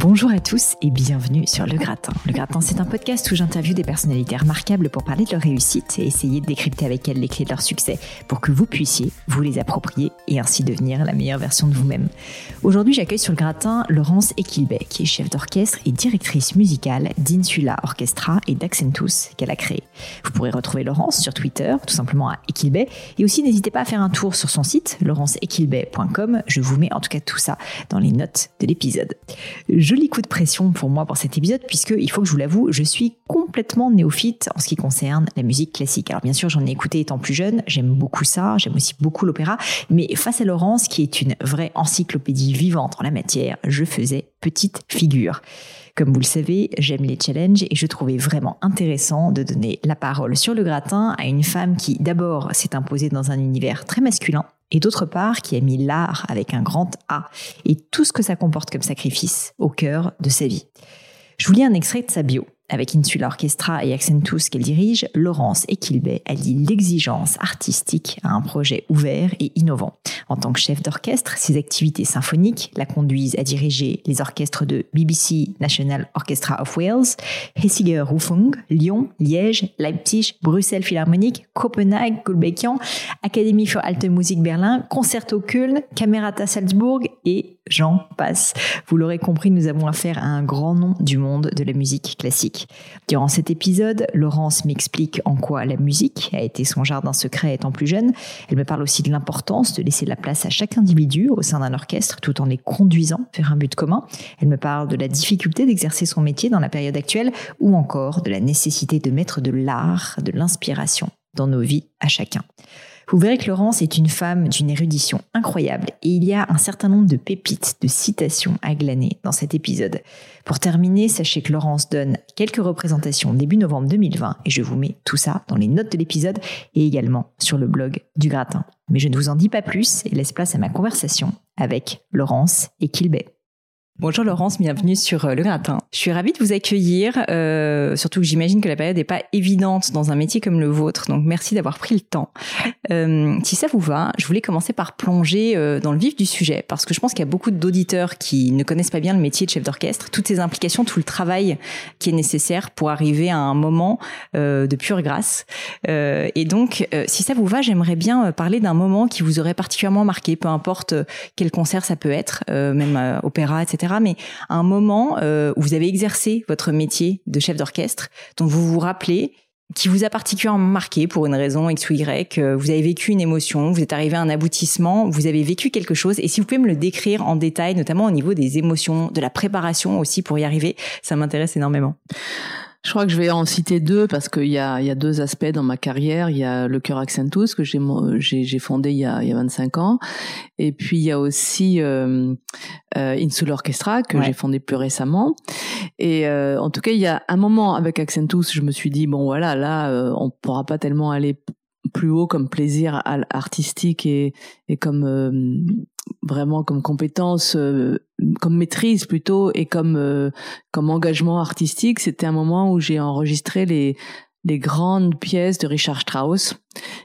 Bonjour à tous et bienvenue sur Le Gratin. Le Gratin, c'est un podcast où j'interviewe des personnalités remarquables pour parler de leur réussite et essayer de décrypter avec elles les clés de leur succès pour que vous puissiez vous les approprier et ainsi devenir la meilleure version de vous-même. Aujourd'hui, j'accueille sur Le Gratin Laurence Equilbet, qui est chef d'orchestre et directrice musicale d'Insula Orchestra et d'Accentus qu'elle a créé. Vous pourrez retrouver Laurence sur Twitter, tout simplement à Equilbet, et aussi n'hésitez pas à faire un tour sur son site, laurenceequilbet.com. Je vous mets en tout cas tout ça dans les notes de l'épisode joli coup de pression pour moi pour cet épisode, puisque il faut que je vous l'avoue, je suis complètement néophyte en ce qui concerne la musique classique. Alors bien sûr, j'en ai écouté étant plus jeune, j'aime beaucoup ça, j'aime aussi beaucoup l'opéra, mais face à Laurence, qui est une vraie encyclopédie vivante en la matière, je faisais petite figure. Comme vous le savez, j'aime les challenges et je trouvais vraiment intéressant de donner la parole sur le gratin à une femme qui d'abord s'est imposée dans un univers très masculin et d'autre part qui a mis l'art avec un grand A et tout ce que ça comporte comme sacrifice au cœur de sa vie. Je vous lis un extrait de sa bio. Avec Insula Orchestra et Accentus qu'elle dirige, Laurence Equilbet allie l'exigence artistique à un projet ouvert et innovant. En tant que chef d'orchestre, ses activités symphoniques la conduisent à diriger les orchestres de BBC National Orchestra of Wales, Hessiger Rufung, Lyon, Liège, Leipzig, Bruxelles Philharmonique, Copenhague, Gulbenkian, Académie für Alte Musik Berlin, Concerto Köln, Camerata Salzburg et j'en passe. Vous l'aurez compris, nous avons affaire à un grand nom du monde de la musique classique. Durant cet épisode, Laurence m'explique en quoi la musique a été son jardin secret étant plus jeune. Elle me parle aussi de l'importance de laisser la place à chaque individu au sein d'un orchestre tout en les conduisant vers un but commun. Elle me parle de la difficulté d'exercer son métier dans la période actuelle ou encore de la nécessité de mettre de l'art, de l'inspiration dans nos vies à chacun. Vous verrez que Laurence est une femme d'une érudition incroyable et il y a un certain nombre de pépites, de citations à glaner dans cet épisode. Pour terminer, sachez que Laurence donne quelques représentations début novembre 2020 et je vous mets tout ça dans les notes de l'épisode et également sur le blog du gratin. Mais je ne vous en dis pas plus et laisse place à ma conversation avec Laurence et Kilbet. Bonjour Laurence, bienvenue sur euh, Le Gratin. Je suis ravie de vous accueillir, euh, surtout que j'imagine que la période n'est pas évidente dans un métier comme le vôtre, donc merci d'avoir pris le temps. Euh, si ça vous va, je voulais commencer par plonger euh, dans le vif du sujet, parce que je pense qu'il y a beaucoup d'auditeurs qui ne connaissent pas bien le métier de chef d'orchestre, toutes ces implications, tout le travail qui est nécessaire pour arriver à un moment euh, de pure grâce. Et donc, si ça vous va, j'aimerais bien parler d'un moment qui vous aurait particulièrement marqué, peu importe quel concert ça peut être, même opéra, etc mais un moment euh, où vous avez exercé votre métier de chef d'orchestre, dont vous vous rappelez, qui vous a particulièrement marqué pour une raison X ou Y, euh, vous avez vécu une émotion, vous êtes arrivé à un aboutissement, vous avez vécu quelque chose, et si vous pouvez me le décrire en détail, notamment au niveau des émotions, de la préparation aussi pour y arriver, ça m'intéresse énormément. Je crois que je vais en citer deux parce qu'il y a, il y a deux aspects dans ma carrière. Il y a le Cœur Accentus que j'ai, j'ai, fondé il y, a, il y a 25 ans. Et puis il y a aussi euh, euh, Insul Orchestra que j'ai fondé plus récemment. Et euh, en tout cas, il y a un moment avec Accentus, je me suis dit, bon voilà, là, euh, on pourra pas tellement aller plus haut comme plaisir artistique et, et comme euh, vraiment comme compétence, euh, comme maîtrise plutôt et comme euh, comme engagement artistique. C'était un moment où j'ai enregistré les les grandes pièces de Richard Strauss,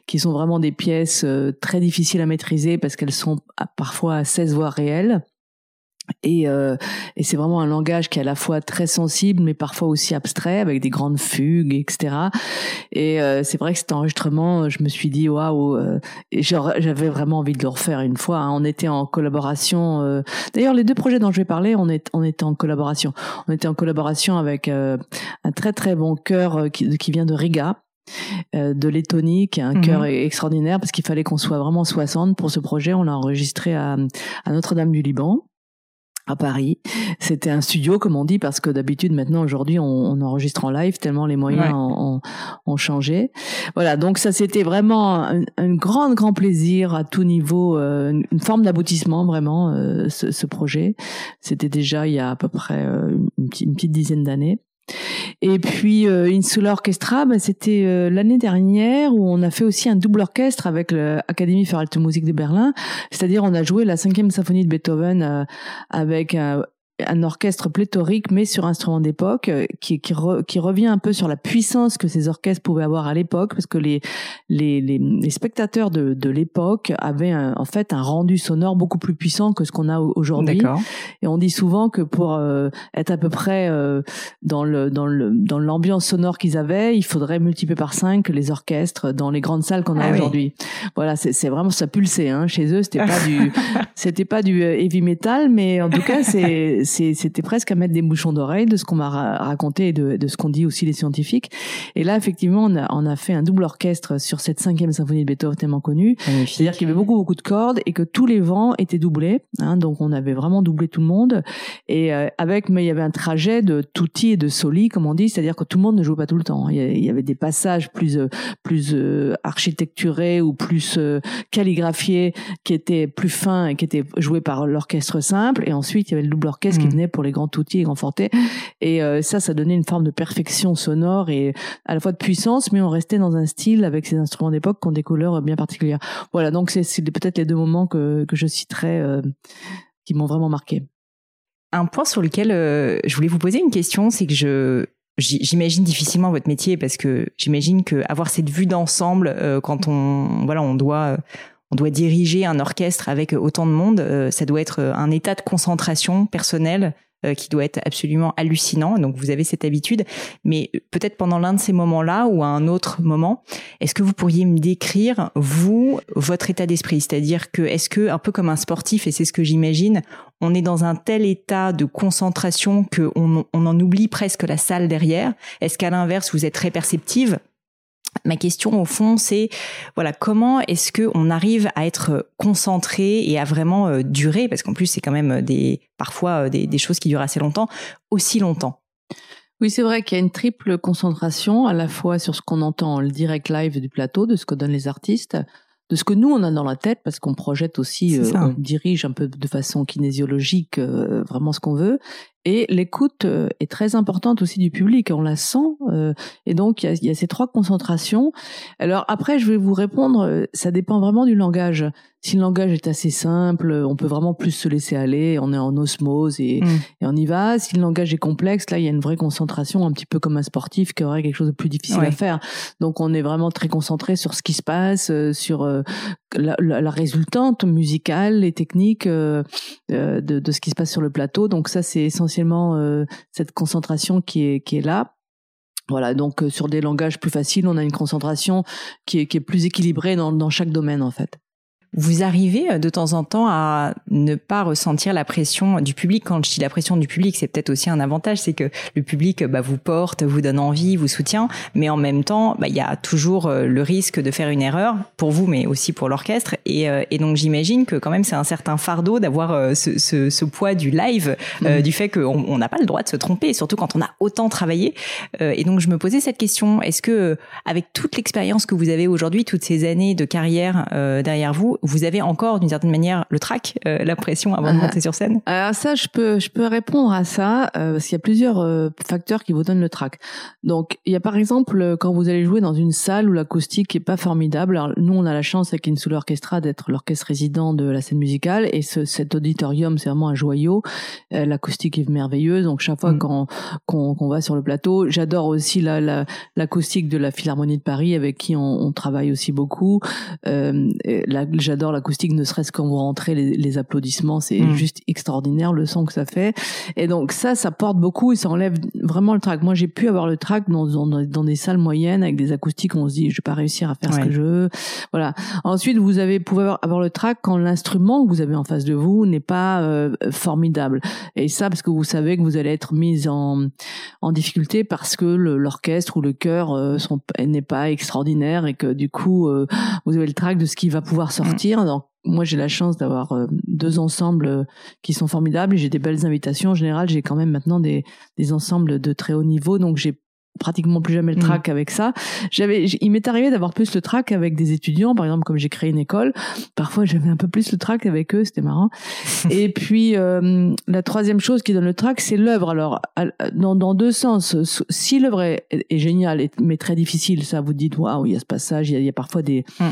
qui sont vraiment des pièces très difficiles à maîtriser parce qu'elles sont parfois à 16 voix réelles Et, euh, et c'est vraiment un langage qui est à la fois très sensible, mais parfois aussi abstrait, avec des grandes fugues, etc. Et euh, c'est vrai que cet enregistrement, je me suis dit waouh, euh, j'avais vraiment envie de le refaire une fois. Hein. On était en collaboration. Euh, d'ailleurs, les deux projets dont je vais parler, on est on était en collaboration. On était en collaboration avec euh, un très très bon chœur qui, qui vient de Riga, de Lettonie, qui est un chœur mhm. extraordinaire parce qu'il fallait qu'on soit vraiment 60 pour ce projet. On l'a enregistré à, à Notre-Dame du Liban à Paris. C'était un studio, comme on dit, parce que d'habitude, maintenant, aujourd'hui, on, on, enregistre en live tellement les moyens ont, ont, changé. Voilà, donc ça, c'était vraiment un, un, grand, grand plaisir à tout niveau, euh, une forme d'aboutissement, vraiment, euh, ce, ce, projet. C'était déjà il y a à peu près euh, une, une petite dizaine d'années. Et puis euh, Insula Orchestra, bah, c'était euh, l'année dernière où on a fait aussi un double orchestre avec l'Académie für Alte Musik de Berlin. C'est-à-dire on a joué la cinquième symphonie de Beethoven euh, avec un orchestre pléthorique mais sur instrument d'époque euh, qui qui, qui, revient un peu sur la puissance que ces orchestres pouvaient avoir à l'époque parce que les les, les, les spectateurs de, de l'époque avaient en fait un rendu sonore beaucoup plus puissant que ce qu'on a aujourd'hui. Et on dit souvent que pour euh, être à peu près euh, dans le dans le dans l'ambiance sonore qu'ils avaient il faudrait multiplier par 5 les orchestres dans les grandes salles qu'on a ah aujourd'hui. Voilà c'est vraiment ça pulsait hein. Chez eux c'était pas du c'était pas du heavy metal mais en tout cas c'est c'était presque à mettre des bouchons d'oreilles de ce qu'on m'a raconté et de, de ce qu'on dit aussi les scientifiques. Et là, effectivement, on a, on a fait un double orchestre sur cette cinquième symphonie de Beethoven tellement connue. C'est-à-dire qu'il y avait beaucoup, beaucoup de cordes et que tous les vents étaient doublés. Hein, donc, on avait vraiment doublé tout le monde. Et euh, avec, mais il y avait un trajet de tutti et de soli, comme on dit, c'est-à-dire que tout le monde ne joue pas tout le temps. Il y avait des passages plus, euh, plus euh, architecturés ou plus calligraphiés qui étaient plus fins et qui étaient joués par l'orchestre simple. Et ensuite, il y avait le double orchestre qui mm. venait pour les grands outils et grands fortés. Et euh, ça, ça donnait une forme de perfection sonore et à la fois de puissance, mais on restait dans un style avec ces instruments d'époque qui ont des couleurs bien particulières. Voilà, donc c'est peut-être les deux moments que, que je citerai euh, qui m'ont vraiment marqué. Un point sur lequel euh, je voulais vous poser une question, c'est que je j'imagine difficilement votre métier parce que j'imagine que avoir cette vue d'ensemble quand on voilà on doit on doit diriger un orchestre avec autant de monde, euh, ça doit être euh, un état de concentration personnelle euh, qui doit être absolument hallucinant. Donc vous avez cette habitude, mais peut-être pendant l'un de ces moments-là ou à un autre moment, est-ce que vous pourriez me décrire vous votre état d'esprit, c'est-à-dire que est-ce que un peu comme un sportif et c'est ce que j'imagine, on est dans un tel état de concentration que on, on en oublie presque la salle derrière? Est-ce qu'à l'inverse vous êtes très perceptive Ma question au fond, c'est voilà comment est-ce que on arrive à être concentré et à vraiment euh, durer? Parce qu'en plus c'est quand même des parfois euh, des, des choses qui durent assez longtemps, aussi longtemps. Oui, c'est vrai qu'il y a une triple concentration à la fois sur ce qu'on entend en le direct live du plateau, de ce que donnent les artistes, de ce que nous on a dans la tête parce qu'on projette aussi, euh, on dirige un peu de façon kinésiologique vraiment ce qu'on veut, et l'écoute euh, est très importante aussi du public, on la sent. Euh, et donc, il y, a, y a, ces trois concentrations. Alors après, je vais vous répondre, euh, ça dépend vraiment du langage. Si le langage est assez simple, on peut vraiment plus se laisser aller, on est en osmose et, mm. et on y va. Si le langage est complexe, là, il y a une vraie concentration, un petit peu comme un sportif qui aurait quelque chose de plus difficile à faire. Donc, on est vraiment très concentré sur ce qui se passe, sur la, la, la, résultante musicale et technique de, de ce qui se passe sur le plateau. Donc, ça, c'est essentiel essentiellement euh, cette concentration qui est, qui est là. Voilà, donc euh, sur des langages plus faciles, on a une concentration qui est, qui est plus équilibrée dans, dans chaque domaine en fait. Vous arrivez euh, de temps en temps à ne pas ressentir la pression du public. Quand je dis la pression du public, c'est peut-être aussi un avantage, c'est que le public bah, vous porte, vous donne envie, vous soutient, mais en même temps, bah, il y a toujours euh, le risque de faire une erreur pour vous, mais aussi pour l'orchestre. Et, euh, et, donc j'imagine que quand même c'est un certain fardeau d'avoir ce, ce, ce, poids du live, mmh. du fait qu'on n'a pas le droit de se tromper, surtout quand on a autant travaillé. et donc je me posais cette question est-ce que avec toute l'expérience que vous avez aujourd'hui, toutes ces années de carrière derrière vous, vous avez encore d'une certaine manière le trac, euh, la pression avant de ah. monter sur scène? Alors ça, je peux, je peux répondre à ça euh, parce qu'il y a plusieurs euh, facteurs qui vous donnent le trac. Donc il y a par exemple quand vous allez jouer dans une salle où l'acoustique est pas formidable. Alors, nous, on a la chance avec Insula Orchestra d'être l'orchestre résident de la scène musicale et ce, cet auditorium, c'est vraiment un joyau. l'acoustique est merveilleuse. Donc chaque fois mm. qu'on qu'on va sur le plateau, j'adore aussi la l'acoustique de la Philharmonie de Paris avec qui on, on travaille aussi beaucoup. Euh, la, j'adore l'acoustique, ne serait-ce quand vous rentrez les, applaudissements, c'est mm. juste extraordinaire le son que ça fait. Et donc ça, ça porte beaucoup et ça enlève vraiment le track. Moi, j'ai pu avoir le track dans, dans, dans, des salles moyennes avec des acoustiques où on se dit, je vais pas réussir à faire ce que je veux. Voilà. Ensuite, vous avez pouvez avoir le track quand l'instrument que vous avez en face de vous n'est pas euh, formidable. Et ça, parce que vous savez que vous allez être mise en, en difficulté parce que l'orchestre ou le chœur euh, n'est pas extraordinaire et que du coup, euh, vous avez le track de ce qui va pouvoir sortir. Donc, moi, j'ai la chance d'avoir euh, deux ensembles qui sont formidables. J'ai des belles invitations. En général, j'ai quand même maintenant des, des ensembles de très haut niveau. Donc, j'ai pratiquement plus jamais le mm. track avec ça. J'avais, il m'est arrivé d'avoir plus le track avec des étudiants, par exemple comme j'ai créé une école. Parfois j'avais un peu plus le track avec eux, c'était marrant. et puis euh, la troisième chose qui donne le track, c'est l'œuvre. Alors dans, dans deux sens. Si l'œuvre est, est, géniale mais très difficile, ça vous dites waouh, il y a ce passage, il y a, il y a parfois des mm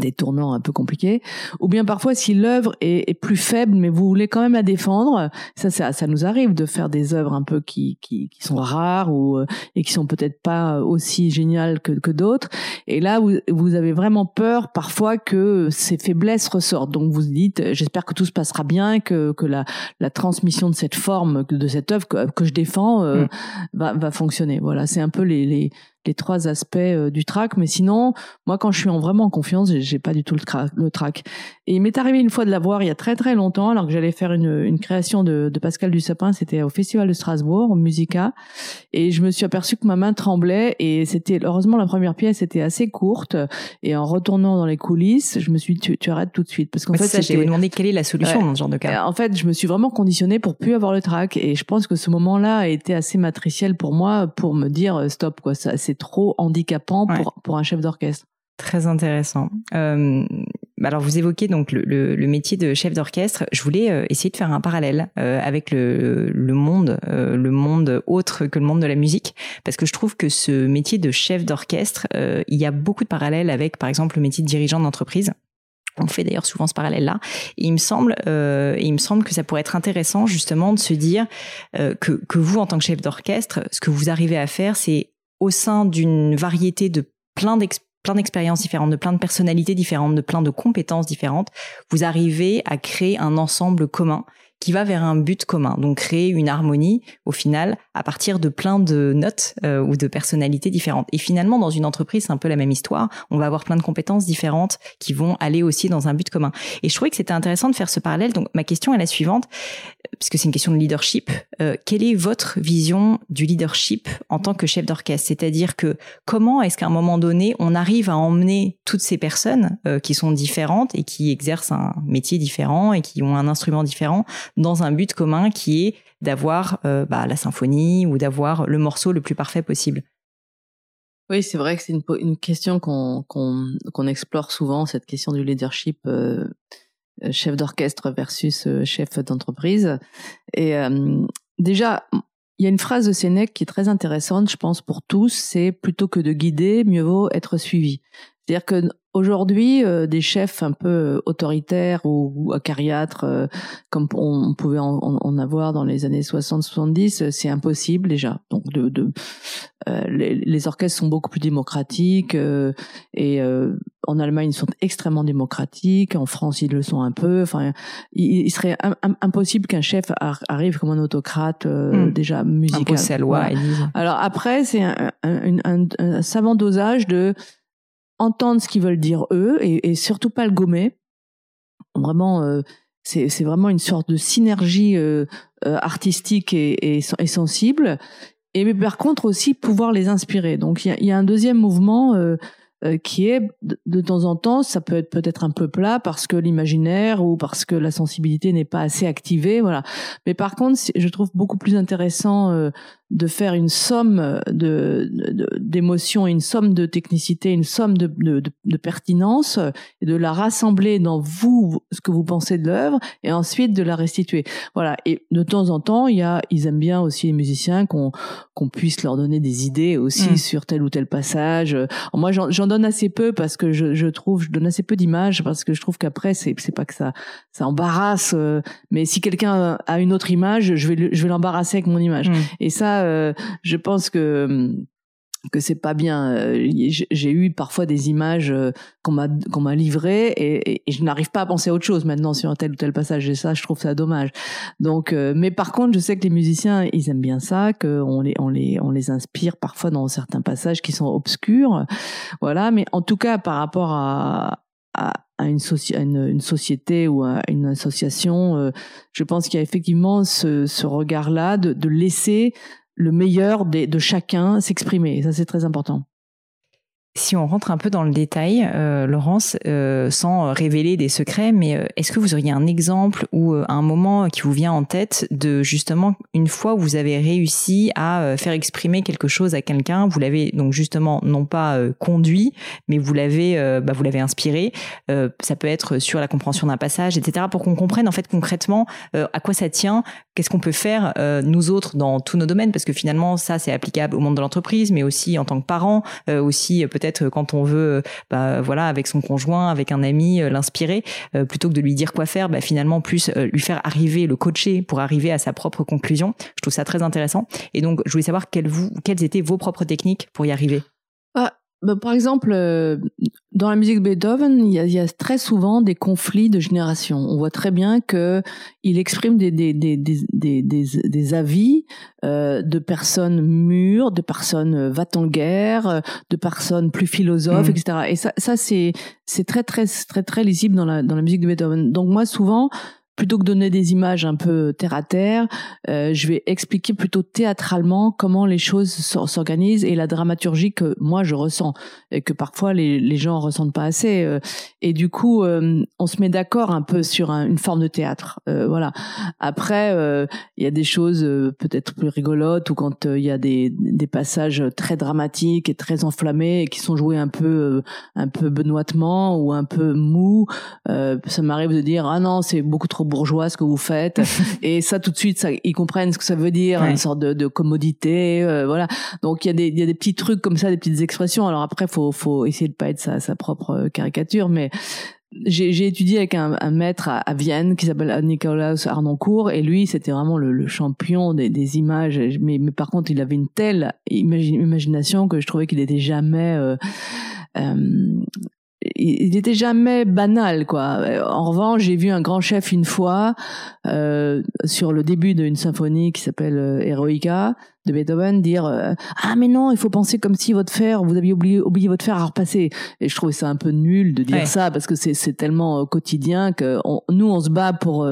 des tournants un peu compliqués, ou bien parfois si l'œuvre est, est, plus faible, mais vous voulez quand même la défendre, ça, ça, ça nous arrive de faire des œuvres un peu qui, qui, qui sont rares ou euh, et qui sont peut-être pas aussi géniales que, que d'autres. Et là, vous, vous avez vraiment peur parfois que ces faiblesses ressortent. Donc vous dites, j'espère que tout se passera bien, que, que la, la transmission de cette forme, de cette œuvre que, que je défends, euh, mm. va, va fonctionner. Voilà, c'est un peu les, les les trois aspects euh, du track. Mais sinon, moi, quand je suis en vraiment en confiance, j'ai pas du tout le, le track. Et il m'est arrivé une fois de l'avoir il y a très très longtemps, alors que j'allais faire une, une création de, de Pascal Dussapin. C'était au Festival de Strasbourg, au Musica. Et je me suis aperçu que ma main tremblait. Et c'était heureusement la première pièce était assez courte. Et en retournant dans les coulisses, je me suis dit, tu, arrêtes tout de suite. Parce qu'en fait, j'ai demandé quelle est la solution dans ce genre de cas. En fait, je me suis vraiment conditionnée pour plus avoir le track. Et je pense que ce moment-là a été assez matriciel pour moi pour me dire stop quoi. Ça, c'est trop handicapant pour, pour un chef d'orchestre. Très intéressant. Euh, alors vous évoquez donc le, le, métier de chef d'orchestre. Je voulais euh, essayer de faire un parallèle euh, avec le, le monde, le monde autre que le monde de la musique, parce que je trouve que ce métier de chef d'orchestre, il y a beaucoup de parallèles avec, par exemple, le métier de dirigeant d'entreprise. On fait d'ailleurs souvent ce parallèle-là. Et il me semble, euh, il me semble que ça pourrait être intéressant justement de se dire que, que vous, en tant que chef d'orchestre, ce que vous arrivez à faire, c'est au sein d'une variété de plein d'expériences différentes, de plein de personnalités différentes, de plein de compétences différentes, vous arrivez à créer un ensemble commun qui va vers un but commun, donc créer une harmonie au final à partir de plein de notes euh, ou de personnalités différentes. Et finalement, dans une entreprise, c'est un peu la même histoire. On va avoir plein de compétences différentes qui vont aller aussi dans un but commun. Et je trouvais que c'était intéressant de faire ce parallèle. Donc ma question est la suivante, puisque c'est une question de leadership. Euh, quelle est votre vision du leadership en tant que chef d'orchestre? C'est-à-dire que comment est-ce qu'à un moment donné, on arrive à emmener toutes ces personnes euh, qui sont différentes et qui exercent un métier différent et qui ont un instrument différent dans un but commun qui est d'avoir euh, bah, la symphonie ou d'avoir le morceau le plus parfait possible? Oui, c'est vrai que c'est une, une, question qu'on qu'on explore souvent, cette question du leadership euh chef d'orchestre versus euh, chef d'entreprise. Et déjà, il y a une phrase de Sénèque qui est très intéressante, je pense, pour tous, c'est plutôt que de guider, mieux vaut être suivi. C'est-à-dire que Aujourd'hui, euh, des chefs un peu euh, autoritaires ou, ou acariâtres, euh, comme on, pouvait en, en, avoir dans les années 60-70, c'est impossible déjà. Donc, de, de les, les, orchestres sont beaucoup plus démocratiques et en Allemagne ils sont extrêmement démocratiques. En France, ils le sont un peu. Enfin, il, serait impossible qu'un chef arrive comme un autocrate hmm. déjà musical. Imposer loi. Alors après, c'est un, un, un savant dosage de entendre ce qu'ils veulent dire eux et, surtout pas le gommer. Vraiment, euh, c'est vraiment une sorte de synergie euh, euh, artistique et, et, sensible. Et mais par contre aussi pouvoir les inspirer. Donc il y a, un deuxième mouvement euh, qui est de, temps en temps, ça peut être peut-être un peu plat parce que l'imaginaire ou parce que la sensibilité n'est pas assez activée, voilà. Mais par contre, je trouve beaucoup plus intéressant euh, de faire une somme de d'émotions, une somme de technicité, une somme de, de, de, pertinence et de la rassembler dans vous ce que vous pensez de l'œuvre et ensuite de la restituer. Voilà. Et de temps en temps, il y a, ils aiment bien aussi les musiciens qu'on qu'on puisse leur donner des idées aussi mmh. sur tel ou tel passage. Moi, j'en donne assez peu parce que je, je trouve, je donne assez peu d'images parce que je trouve qu'après, c'est c'est pas que ça ça embarrasse, euh, mais si quelqu'un a une autre image, je vais je vais l'embarrasser avec mon image. Mmh. Et ça, euh, je pense que que c'est pas bien. Euh, j'ai eu parfois des images euh, qu'on m'a qu'on m'a livrées et, je n'arrive pas à penser à autre chose maintenant sur un tel ou tel passage. Et ça, je trouve ça dommage. Donc, mais par contre, je sais que les musiciens, ils aiment bien ça, qu'on les on les on les inspire parfois dans certains passages qui sont obscurs. Voilà. Mais en tout cas, par rapport à à, une, société ou à une association, je pense qu'il y a effectivement ce, ce regard-là de laisser le meilleur de, de chacun s'exprimer. Ça, c'est très important. Si on rentre un peu dans le détail, euh, Laurence, euh, sans révéler des secrets, mais euh, est-ce que vous auriez un exemple ou un moment qui vous vient en tête de justement une fois où vous avez réussi à faire exprimer quelque chose à quelqu'un, vous l'avez donc justement non pas conduit, mais vous l'avez bah, vous l'avez inspiré. ça peut être sur la compréhension d'un passage, etc. Pour qu'on comprenne en fait concrètement à quoi ça tient, qu'est-ce qu'on peut faire nous autres dans tous nos domaines, parce que finalement ça c'est applicable au monde de l'entreprise, mais aussi en tant que parent, aussi peut peut-être quand on veut, bah, voilà, avec son conjoint, avec un ami, euh, l'inspirer, euh, plutôt que de lui dire quoi faire, bah, finalement plus euh, lui faire arriver, le coacher pour arriver à sa propre conclusion. Je trouve ça très intéressant. Et donc, je voulais savoir quelles, vous, quelles étaient vos propres techniques pour y arriver. Ah, bah, par exemple, euh, dans la musique de Beethoven, il y, a, il y, a, très souvent des conflits de génération. On voit très bien que il exprime des des des des des, des avis euh, de personnes mûres, de personnes euh, va en guerre, de personnes plus philosophes, mmh. etc. Et ça, ça c'est c'est très très très très lisible dans la dans la musique de Beethoven. Donc moi, souvent, plutôt que donner des images un peu terre à terre, euh, je vais expliquer plutôt théâtralement comment les choses s'organisent et la dramaturgie que moi je ressens et que parfois les, les gens ressentent pas assez. Euh. et du coup, euh, on se met d'accord un peu sur une forme de théâtre. Euh, voilà. Après, il y a des choses peut-être plus rigolotes ou quand il y a des, des passages très dramatiques et très enflammés et qui sont joués un peu un peu benoîtement ou un peu mou. ça m'arrive de dire ah non c'est beaucoup trop bourgeois ce que vous faites. Et ça tout de suite ça, ils comprennent ce que ça veut dire une sorte de, de commodité euh, voilà. Donc il y a des il y a des petits trucs comme ça des petites expressions. Alors après faut faut essayer de pas être sa, sa propre caricature mais j'ai étudié avec un, un maître à, Vienne qui s'appelle Nicolas Arnoncourt et lui c'était vraiment le, le champion des, des, images. Mais, mais par contre il avait une telle imagination que je trouvais qu'il était jamais euh, euh, il n'était jamais banal quoi. En revanche, j'ai vu un grand chef une fois euh, sur le début d'une symphonie qui s'appelle euh, Eroica de Beethoven dire euh, ah mais non il faut penser comme si votre fer vous aviez oublié oublié votre fer à repasser. Et je trouvais ça un peu nul de dire ça parce que c'est c'est tellement euh, quotidien que nous on se bat pour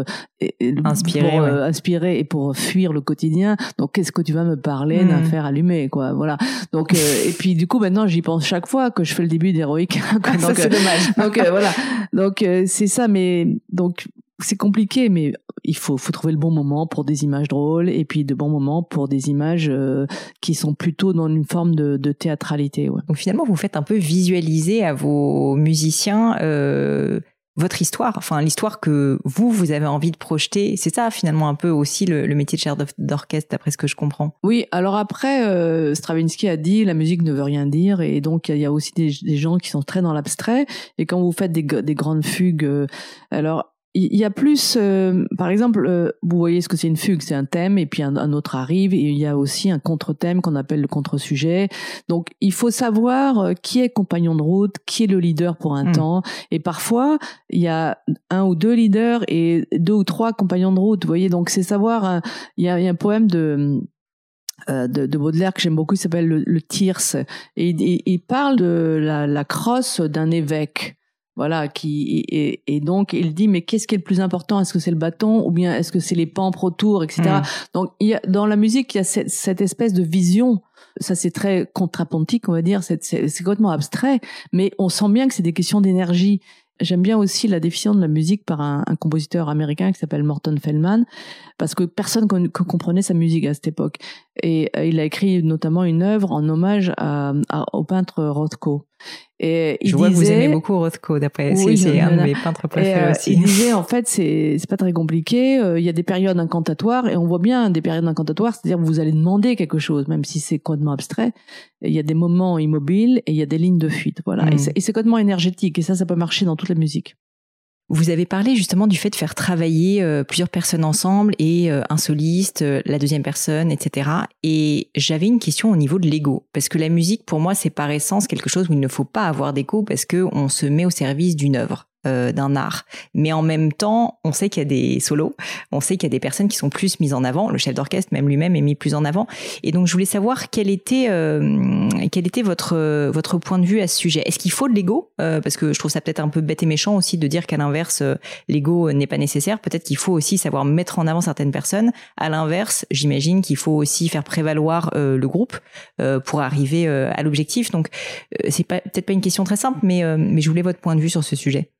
inspirer pour, inspirer et pour fuir le quotidien. Donc qu'est-ce que tu vas me parler d'un hmm. fer allumé quoi voilà. Donc et puis du coup maintenant j'y pense chaque fois que je fais le début d'héroïque donc c'est dommage. donc voilà. Donc c'est ça mais donc c'est compliqué, mais il faut, faut trouver le bon moment pour des images drôles et puis de bons moments pour des images euh, qui sont plutôt dans une forme de, de théâtralité. Ouais. Donc finalement, vous faites un peu visualiser à vos musiciens euh, votre histoire, enfin l'histoire que vous, vous avez envie de projeter. C'est ça finalement un peu aussi le, le métier de chef d'orchestre, d'après ce que je comprends. Oui, alors après, euh, Stravinsky a dit la musique ne veut rien dire et donc il y a aussi des, des, gens qui sont très dans l'abstrait et quand vous faites des, des grandes fugues, euh, alors il y a plus, euh, par exemple, euh, vous voyez ce que c'est une fugue, c'est un thème et puis un, autre arrive et il y a aussi un contre-thème qu'on appelle le contre-sujet. Donc il faut savoir euh, qui est compagnon de route, qui est le leader pour un hmm. temps et parfois il y a un ou deux leaders et deux ou trois compagnons de route. Vous voyez, donc c'est savoir. Il y, a, un poème de de, de, Baudelaire que j'aime beaucoup, il s'appelle le, le Tierce, et il, parle de la, la crosse d'un évêque. Voilà, qui et, donc il dit mais qu'est-ce qui est le plus important? Est-ce que c'est le bâton ou bien est-ce que c'est les pampres autour, etc. Hmm. Donc il y a, dans la musique il y a cette, cette espèce de vision. Ça c'est très contrapontique, on va dire. C'est, c'est, complètement abstrait, mais on sent bien que c'est des questions d'énergie. J'aime bien aussi la définition de la musique par un, un compositeur américain qui s'appelle Morton Feldman, parce que personne ne comprenait sa musique à cette époque. Et euh, il a écrit notamment une œuvre en hommage à, au peintre Rothko. Et il Je vois que vous aimez beaucoup Rothko, d'après. Oui, c'est un de mes peintres préférés euh, aussi. Il disait, en fait, c'est c'est pas très compliqué. Euh, il y a des périodes incantatoires et on voit bien des périodes incantatoires, c'est-à-dire que vous allez demander quelque chose, même si c'est complètement abstrait. Il y a des moments immobiles et il y a des lignes de fuite. Voilà. Et hmm. c'est complètement énergétique et ça, ça peut marcher dans toute la musique. Vous avez parlé justement du fait de faire travailler euh, plusieurs personnes ensemble et euh, un soliste, euh, la deuxième personne, etc. Et j'avais une question au niveau de l'ego, parce que la musique, pour moi, c'est par essence quelque chose où il ne faut pas avoir d'écho, parce que on se met au service d'une œuvre. Euh, d'un art. Mais en même temps, on sait qu'il y a des solos, on sait qu'il y a des personnes qui sont plus mises en avant. Le chef d'orchestre, même lui-même, est mis plus en avant. Et donc, je voulais savoir quel était euh, quel était votre votre point de vue à ce sujet. Est-ce qu'il faut de l'ego? Euh, Parce que je trouve ça peut-être un peu bête et méchant aussi de dire qu'à l'inverse, l'ego n'est pas nécessaire. Peut-être qu'il faut aussi savoir mettre en avant certaines personnes. À l'inverse, j'imagine qu'il faut aussi faire prévaloir le groupe pour arriver à l'objectif. Donc, c'est pas peut-être pas une question très simple, mais mais je voulais votre point de vue sur ce sujet.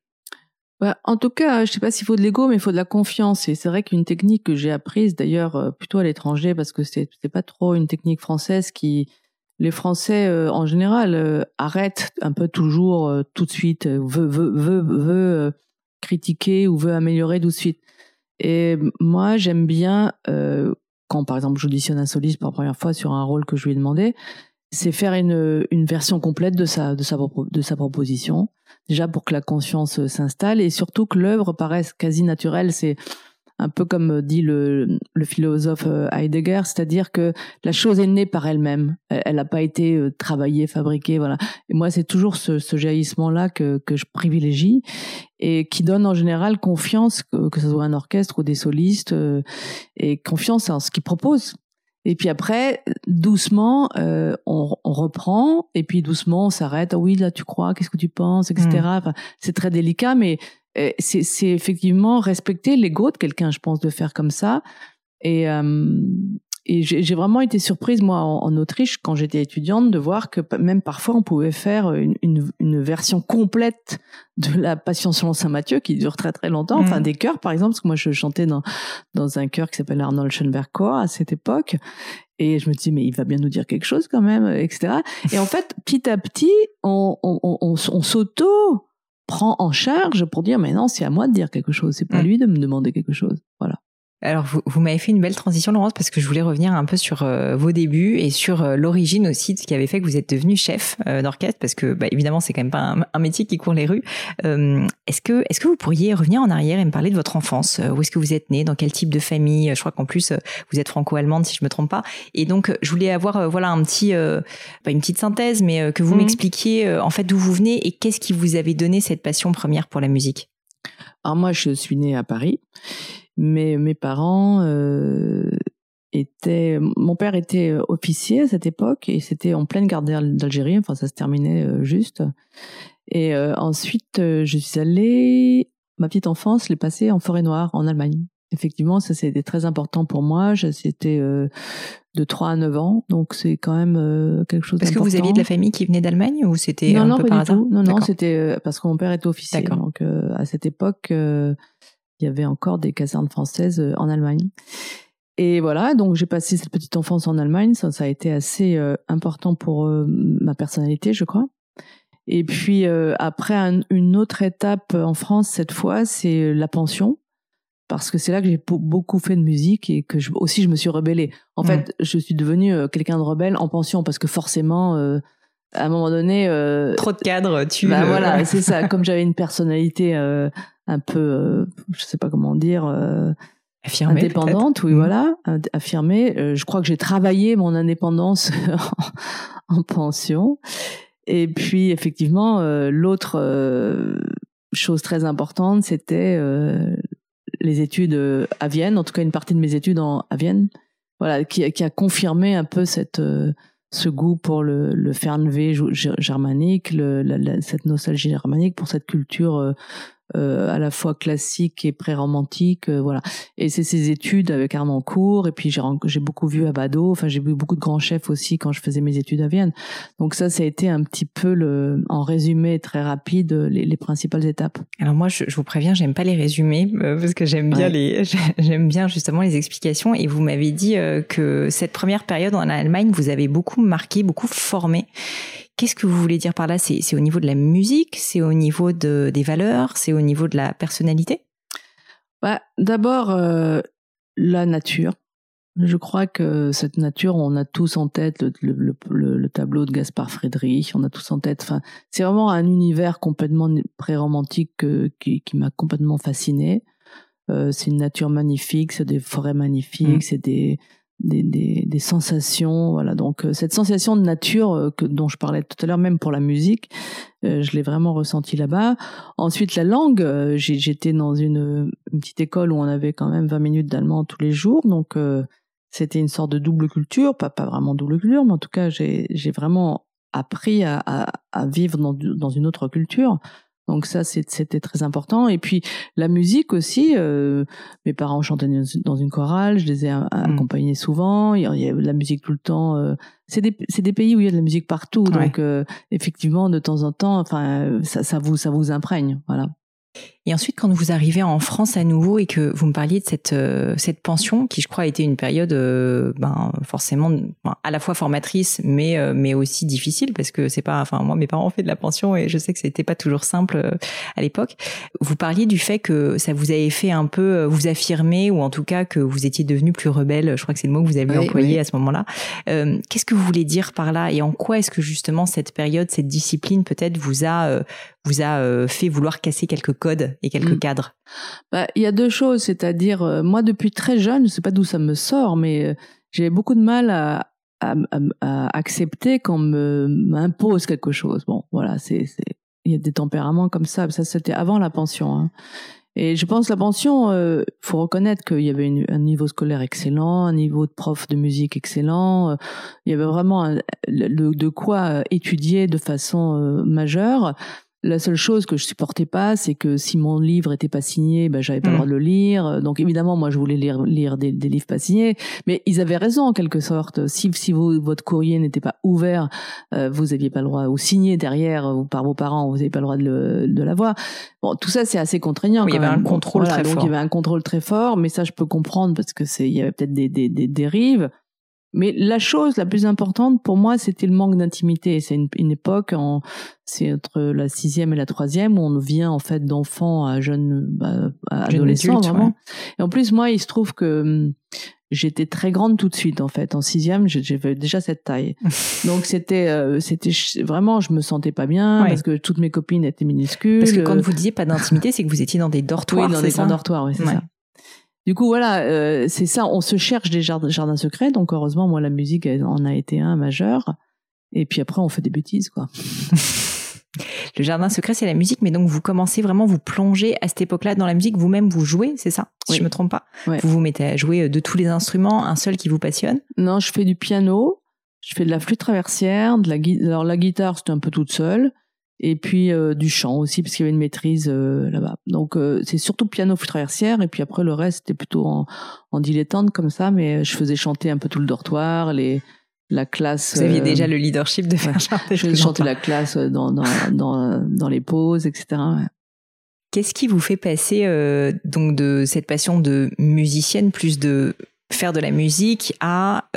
Bah, en tout cas, je sais pas s'il faut de l'ego, mais il faut de la confiance. Et c'est vrai qu'une technique que j'ai apprise, d'ailleurs, euh, plutôt à l'étranger, parce que c'est pas trop une technique française qui, les Français euh, en général euh, arrêtent un peu toujours tout de suite, veut veut veut, veut critiquer ou veut améliorer tout de suite. Et moi, j'aime bien quand, par exemple, j'auditionne un soliste pour la première fois sur un rôle que je lui ai demandé, c'est faire une, une version complète de sa, de sa, de sa proposition. Déjà pour que la conscience euh, s'installe et surtout que l'œuvre paraisse quasi naturelle. C'est un peu comme dit le, le philosophe euh, Heidegger, c'est-à-dire que la chose est née par elle-même. Elle n'a pas été euh, travaillée, fabriquée, voilà. Et moi, c'est toujours ce, ce jaillissement-là que, que je privilégie et qui donne en général confiance, que, que ce soit un orchestre ou des solistes, et confiance en ce qu'ils proposent. Et puis après, doucement, euh, on, on, reprend, et puis doucement, on s'arrête. Ah oui, là, tu crois, qu'est-ce que tu penses, etc. Mm. Enfin, c'est très délicat, mais euh, c'est effectivement respecter l'ego de quelqu'un, je pense, de faire comme ça. Et, euh, et j'ai vraiment été surprise moi en, Autriche quand j'étais étudiante de voir que même parfois on pouvait faire une, une, une version complète de la Passion selon saint Matthieu qui dure très très longtemps. Enfin mm. des chœurs par exemple parce que moi je chantais dans dans un chœur qui s'appelle Arnold Schoenberg Chor à cette époque et je me dis mais il va bien nous dire quelque chose quand même etc. Et en fait petit à petit on on, on, on, on s'auto prend en charge pour dire mais non c'est à moi de dire quelque chose c'est pas mm. lui de me demander quelque chose voilà alors vous, vous m'avez fait une belle transition Laurence parce que je voulais revenir un peu sur euh, vos débuts et sur euh, l'origine aussi de ce qui avait fait que vous êtes devenu chef euh, d'orchestre parce que bah, évidemment c'est quand même pas un, métier qui court les rues. est-ce que est-ce que vous pourriez revenir en arrière et me parler de votre enfance? Où est-ce que vous êtes né? Dans quel type de famille? Je crois qu'en plus vous êtes franco-allemande si je me trompe pas. Et donc je voulais avoir voilà un petit pas une petite synthèse mais que vous mmh. m'expliquiez en fait d'où vous venez et qu'est-ce qui vous avait donné cette passion première pour la musique? Alors moi je suis née à Paris mais mes parents euh, étaient. Mon père était euh, officier à cette époque et c'était en pleine guerre d'Algérie. Enfin, ça se terminait euh, juste. Et ensuite, je suis allée. Ma petite enfance, l'ai passée en forêt noire en Allemagne. Effectivement, ça c'était très important pour moi. C'était de 3 à 9 ans, donc c'est quand même quelque chose. Parce que vous aviez de la famille qui venait d'Allemagne ou c'était un non, peu pas par Tout. Non, non, c'était parce que mon père était officier. Donc à cette époque, il y avait encore des casernes françaises euh, en Allemagne. Et voilà, donc j'ai passé cette petite enfance en Allemagne. Ça, ça a été assez euh, important pour euh, ma personnalité, je crois. Et puis après, une autre étape en France, cette fois, c'est la pension. Parce que c'est là que j'ai beaucoup fait de musique et que je, aussi je me suis rebellée. En fait, je suis devenue quelqu'un de rebelle en pension parce que forcément, à un moment donné... Trop de cadres, tu... Bah voilà, c'est ça. Comme j'avais une personnalité un peu, euh, je sais pas comment dire, euh, indépendante, oui, mm. voilà, affirmée. Euh, je crois que j'ai travaillé mon indépendance en, pension. Et puis, effectivement, l'autre chose très importante, c'était les études à Vienne, en tout cas une partie de mes études en, à Vienne, voilà, qui, qui a confirmé un peu cette ce goût pour le, le Fernweh germanique, le, la, cette nostalgie germanique, pour cette culture euh, à la fois classique et pré-romantique, euh, voilà. Et c'est ces études avec Arnoncourt, et puis j'ai j'ai beaucoup vu Abado, enfin j'ai vu beaucoup de grands chefs aussi quand je faisais mes études à Vienne. Donc ça, ça a été un petit peu le, en résumé très rapide, les, les principales étapes. Alors moi, je, je vous préviens, j'aime pas les résumés euh, parce que j'aime bien les, j'aime bien justement les explications. Et vous m'avez dit que cette première période en Allemagne vous avez beaucoup marqué, beaucoup formé. Qu'est-ce que vous voulez dire par là? C'est au niveau de la musique, c'est au niveau de, des valeurs, c'est au niveau de la personnalité? Bah, D'abord, euh, la nature. Je crois que cette nature, on a tous en tête le, le, tableau de Gaspard Friedrich, on a tous en tête. Enfin, c'est vraiment un univers complètement pré-romantique qui, qui m'a complètement fasciné. Euh, c'est une nature magnifique, c'est des forêts magnifiques, mmh. c'est des, des, des, des, sensations. Voilà, donc euh, cette sensation de nature euh, que, dont je parlais tout à l'heure, même pour la musique, je l'ai vraiment ressenti là-bas. Ensuite, la langue, j'étais dans une, une, petite école où on avait quand même 20 minutes d'allemand tous les jours, donc c'était une sorte de double culture, pas, pas vraiment double culture, mais en tout cas, j'ai vraiment appris à, à, à vivre dans, dans, une autre culture. Donc ça, c'était très important. Et puis la musique aussi. Euh, mes parents chantaient dans une chorale, je les ai mmh. accompagnés souvent. Il y a la musique tout le temps. Euh, c'est des, des pays où il y a de la musique partout. Donc euh, effectivement, de temps en temps, enfin, ça, ça vous ça vous imprègne. Voilà. Et ensuite, quand vous arrivez en France à nouveau et que vous me parliez de cette euh, cette pension, qui je crois a été une période, euh, ben forcément à la fois formatrice, mais euh, mais aussi difficile parce que c'est pas, enfin moi mes parents ont fait de la pension et je sais que c'était pas toujours simple à l'époque. Vous parliez du fait que ça vous avait fait un peu vous affirmer ou en tout cas que vous étiez devenu plus rebelle. Je crois que c'est le mot que vous avez employé à ce moment-là. Qu'est-ce que vous voulez dire par là? Et en quoi est-ce que justement cette période, cette discipline peut-être vous a vous a fait vouloir casser quelques codes? Et quelques mm. cadres bah, Il y a deux choses, c'est-à-dire, euh, moi, depuis très jeune, je sais pas d'où ça me sort, mais euh, j'ai beaucoup de mal à, à, à, accepter qu'on me m'impose quelque chose. Bon, voilà, c'est il y a des tempéraments comme ça. Ça, c'était avant la pension. Hein. Et je pense la pension, euh, faut reconnaître qu'il y avait un niveau scolaire excellent, un niveau de prof de musique excellent. Euh, il y avait vraiment de, quoi étudier de façon majeure. La seule chose que je supportais pas, c'est que si mon livre était pas signé, ben j'avais pas le droit mm. de le lire. Donc évidemment, moi, je voulais lire, lire des, des, livres pas signés. Mais ils avaient raison en quelque sorte. Si, si vous, votre courrier n'était pas ouvert, euh, vous aviez pas le droit ou signé derrière ou par vos parents, vous n'avez pas le droit de, le, de l'avoir. Bon, tout ça, c'est assez contraignant. il y avait un contrôle très fort. Donc il y avait un contrôle très fort, mais ça, je peux comprendre parce que c'est, il y avait peut-être des, des, des dérives. Mais la chose la plus importante pour moi, c'était le manque d'intimité. C'est une, une, époque, c'est entre la sixième et la troisième, où on vient en fait d'enfants à jeunes, bah, à adolescents vraiment. Et en plus, moi, il se trouve que hum, j'étais très grande tout de suite en fait. En sixième, j'avais déjà cette taille. Donc c'était, euh, c'était vraiment, je me sentais pas bien parce que toutes mes copines étaient minuscules. Parce que quand vous disiez pas d'intimité, c'est que vous étiez dans des dortoirs. Oui, dans des grands dortoirs, oui, c'est ça. Du coup, voilà, euh, c'est ça. On se cherche des jardins, jardins secrets. Donc, heureusement, moi, la musique en a été un majeur. Et puis après, on fait des bêtises, quoi. Le jardin secret, c'est la musique, mais donc vous commencez vraiment, vous plongez à cette époque-là dans la musique, vous-même vous jouez, c'est ça Si je me trompe pas? Vous vous mettez à jouer de tous les instruments, un seul qui vous passionne? Non, je fais du piano, je fais de la flûte traversière, de la, alors la guitare, c'était un peu toute seule et puis euh, du chant aussi parce qu'il y avait une maîtrise euh, là-bas. Donc euh, c'est surtout piano flûte traversière et puis après le reste c'était plutôt en, en dilettante comme ça mais je faisais chanter un peu tout le dortoir, les la classe Vous aviez déjà le leadership de faire chanter Je faisais chanter la classe dans dans dans, dans les pauses etc. Qu'est-ce qui vous fait passer donc de cette passion de musicienne plus de faire de la musique à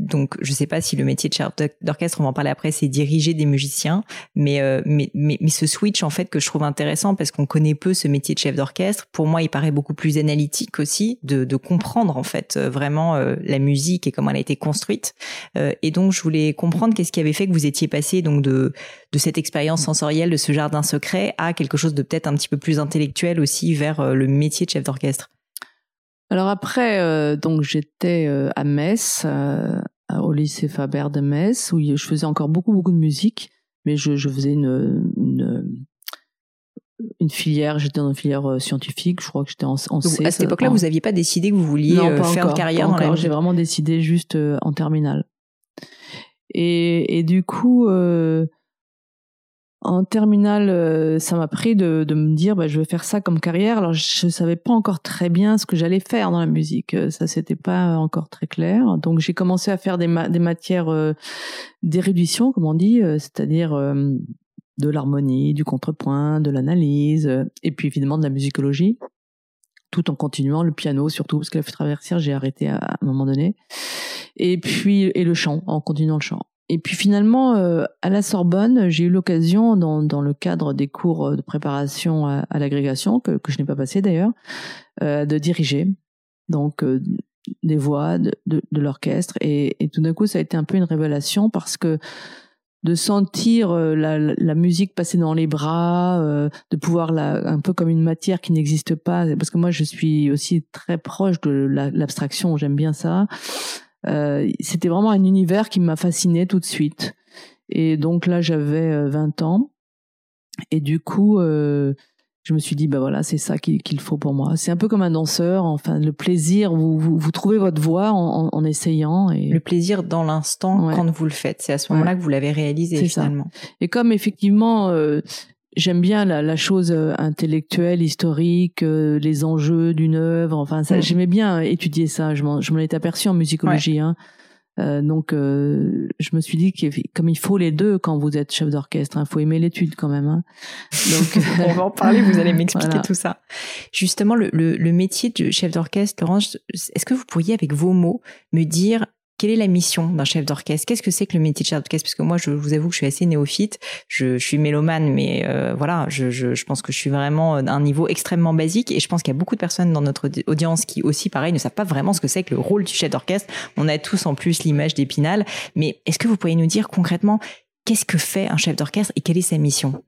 donc je sais pas si le métier de chef d'orchestre on va en parler après c'est diriger des musiciens mais, euh, mais, mais mais ce switch en fait que je trouve intéressant parce qu'on connaît peu ce métier de chef d'orchestre pour moi il paraît beaucoup plus analytique aussi de, de comprendre en fait euh, vraiment euh, la musique et comment elle a été construite. Euh, et donc je voulais comprendre qu'est-ce qui avait fait que vous étiez passé donc de de cette expérience sensorielle de ce jardin secret à quelque chose de peut-être un petit peu plus intellectuel aussi vers le métier de chef d'orchestre? Alors après, euh, donc j'étais euh, à Metz, euh, au lycée Faber de Metz, où je faisais encore beaucoup beaucoup de musique, mais je, je faisais une, une, une filière, j'étais dans une filière scientifique, je crois que j'étais en, en C. À cette époque-là, vous n'aviez pas décidé que vous vouliez faire une carrière dans la J'ai vraiment décidé juste en terminale. Et, et du coup, en terminale, euh, ça m'a pris de, de, me dire, bah, je vais faire ça comme carrière. Alors, je savais pas encore très bien ce que j'allais faire dans la musique. Euh, ça, c'était pas encore très clair. Donc, j'ai commencé à faire des, des matières euh, d'érudition, comme on dit, c'est-à-dire de l'harmonie, du contrepoint, de l'analyse, et puis évidemment de la musicologie, tout en continuant le piano, surtout parce que la traversière, j'ai arrêté à, un moment donné, et puis et le chant, en continuant le chant. Et puis finalement, euh, à la Sorbonne, j'ai eu l'occasion, dans, dans, le cadre des cours de préparation à, l'agrégation, que, que, je n'ai pas passé d'ailleurs, euh, de diriger. Donc, euh, des voix, de, de, l'orchestre. Et, et, tout d'un coup, ça a été un peu une révélation parce que de sentir euh, la, la, musique passer dans les bras, euh, de pouvoir la, un peu comme une matière qui n'existe pas, parce que moi je suis aussi très proche de l'abstraction, j'aime bien ça. Euh, C'était vraiment un univers qui m'a fasciné tout de suite. Et donc là j'avais 20 ans, et du coup euh, je me suis dit, ben voilà, c'est ça qu'il faut pour moi. C'est un peu comme un danseur, enfin, le plaisir, vous, vous, trouvez votre voix en, en, essayant. Et... Le plaisir dans l'instant quand vous le faites. C'est à ce moment-là que vous l'avez réalisé finalement. Ça. Et comme effectivement, euh, j'aime bien la, la, chose euh, intellectuelle, historique, euh, les enjeux d'une œuvre, enfin, ça, mm. j'aimais bien étudier ça. Je m'en étais aperçu en musicologie. Hein. Euh, donc, euh, je me suis dit que comme il faut les deux quand vous êtes chef d'orchestre, il hein, faut aimer l'étude quand même. Hein. Donc, on va en parler. Vous allez m'expliquer tout ça. Justement, le, le, le métier de chef d'orchestre, Laurence, est-ce que vous pourriez, avec vos mots, me dire quelle est la mission d'un chef d'orchestre? Qu'est-ce que c'est que le métier de chef d'orchestre? Parce que moi, je vous avoue que je suis assez néophyte. Je, suis mélomane, mais euh, voilà, je, je, je, pense que je suis vraiment d'un niveau extrêmement basique. Et je pense qu'il y a beaucoup de personnes dans notre audience qui aussi, pareil, ne savent pas vraiment ce que c'est que le rôle du chef d'orchestre. On a tous en plus l'image d'Épinal. Mais est-ce que vous pourriez nous dire concrètement qu'est-ce que fait un chef d'orchestre et quelle est sa mission?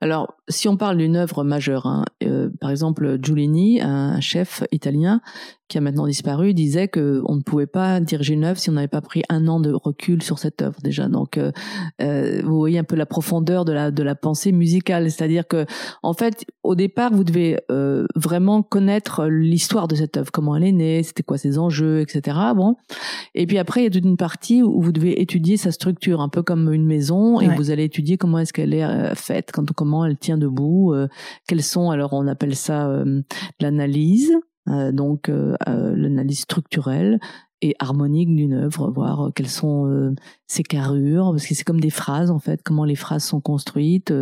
Alors, si on parle d'une œuvre majeure, hein, euh, par exemple Giulini, un chef italien qui a maintenant disparu, disait que on ne pouvait pas diriger une œuvre si on n'avait pas pris un an de recul sur cette œuvre déjà. Donc, euh, euh, vous voyez un peu la profondeur de la de la pensée musicale, c'est-à-dire que en fait, au départ, vous devez vraiment connaître l'histoire de cette œuvre, comment elle est née, c'était quoi ses enjeux, etc. Bon, et puis après, il y a toute une partie où vous devez étudier sa structure, un peu comme une maison, et vous allez étudier comment est-ce qu'elle est faite, quand comment elle tient debout, euh, quelles sont, alors on appelle ça euh, l'analyse, euh, donc l'analyse structurelle et harmonique d'une œuvre, voir quelles sont ses carrures, parce que c'est comme des phrases en fait, comment les phrases sont construites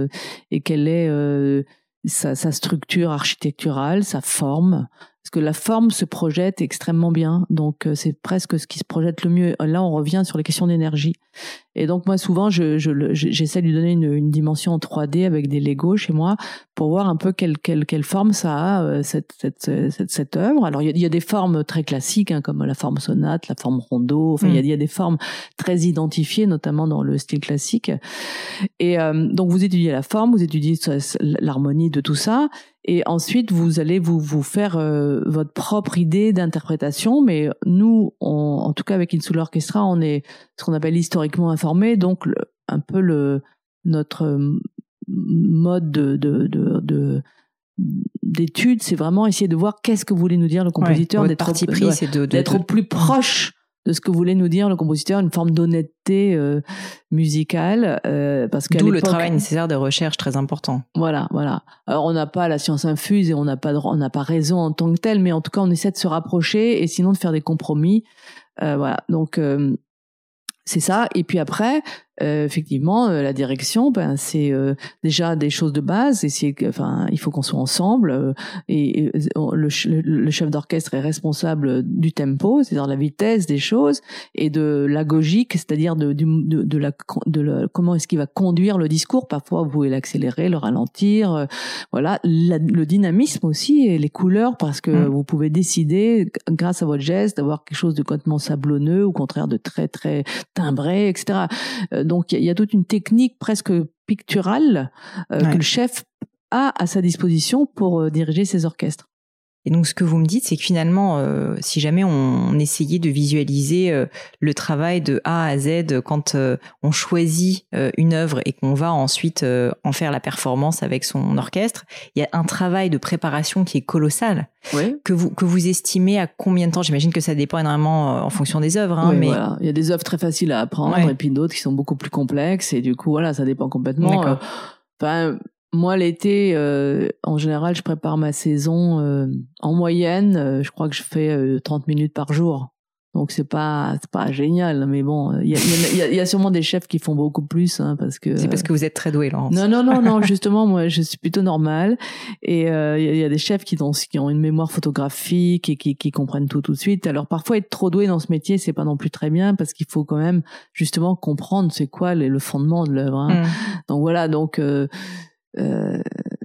et quelle est sa, structure architecturale, sa forme, parce que la forme se projette extrêmement bien. Donc c'est presque ce qui se projette le mieux. Là, on revient sur les questions d'énergie. Et donc moi souvent je j'essaie de lui donner une, une, dimension en 3D avec des Lego chez moi pour voir un peu quelle quelle quelle forme ça a euh, cette cette cette, cette œuvre. Alors il y, a, il y a, des formes très classiques hein, comme la forme sonate, la forme rondeau. Enfin il, y a, mm. y a des formes très identifiées notamment dans le style classique. Et euh, donc vous étudiez la forme, vous étudiez l'harmonie de tout ça. Et ensuite, vous allez vous vous faire euh, votre propre idée d'interprétation. Mais nous, on, en tout cas avec Insular Orchestra, on est ce qu'on appelle historiquement informé, donc un peu le notre euh, mode de, de, de, d'étude, c'est vraiment essayer de voir qu'est-ce que voulait nous dire le compositeur, d'être pris, c'est d'être plus proche de ce que voulait nous dire le compositeur, une forme d'honnêteté euh, musicale, euh, parce que d'où le travail nécessaire de recherche très important. Voilà, voilà. Alors on n'a pas la science infuse et on n'a pas on n'a pas raison en tant que tel, mais en tout cas on essaie de se rapprocher et sinon de faire des compromis. voilà. Donc c'est ça. Et puis après, euh, effectivement, euh, la direction, ben c'est euh, déjà des choses de base. Et enfin, il faut qu'on soit ensemble. et, le, chef d'orchestre est responsable du tempo, c'est-à-dire la vitesse des choses, et de l'agogique, c'est-à-dire de, de, de, la, de comment est-ce qu'il va conduire le discours. Parfois, vous pouvez l'accélérer, le ralentir. voilà, le dynamisme aussi et les couleurs, parce que mmh. vous pouvez décider, grâce à votre geste, d'avoir quelque chose de complètement sablonneux, ou au contraire de très très timbré, etc donc il y, a toute une technique presque picturale euh, que le chef a à sa disposition pour euh, diriger ses orchestres. Et donc, ce que vous me dites, c'est que finalement, euh, si jamais on, essayait de visualiser le travail de A à Z quand on choisit une œuvre et qu'on va ensuite en faire la performance avec son orchestre, il y a un travail de préparation qui est colossal. Que vous que vous estimez à combien de temps? J'imagine que ça dépend énormément en fonction des œuvres. Hein, mais voilà. il y a des œuvres très faciles à apprendre et puis d'autres qui sont beaucoup plus complexes et du coup voilà, ça dépend complètement. Enfin, moi, l'été, euh, en général, je prépare ma saison euh, en moyenne. Euh, je crois que je fais 30 minutes par jour. Donc c'est pas c'est pas génial, mais bon, il y a, y, a, y a, sûrement des chefs qui font beaucoup plus, hein, parce que c'est parce que vous êtes très doué, Laurence. Non non non non, justement moi je suis plutôt normal et il y, a, des chefs qui ont qui ont une mémoire photographique et qui, qui comprennent tout tout de suite. Alors parfois être trop doué dans ce métier c'est pas non plus très bien parce qu'il faut quand même justement comprendre c'est quoi le, fondement de l'œuvre. Hein. Mm. Donc voilà donc euh, euh,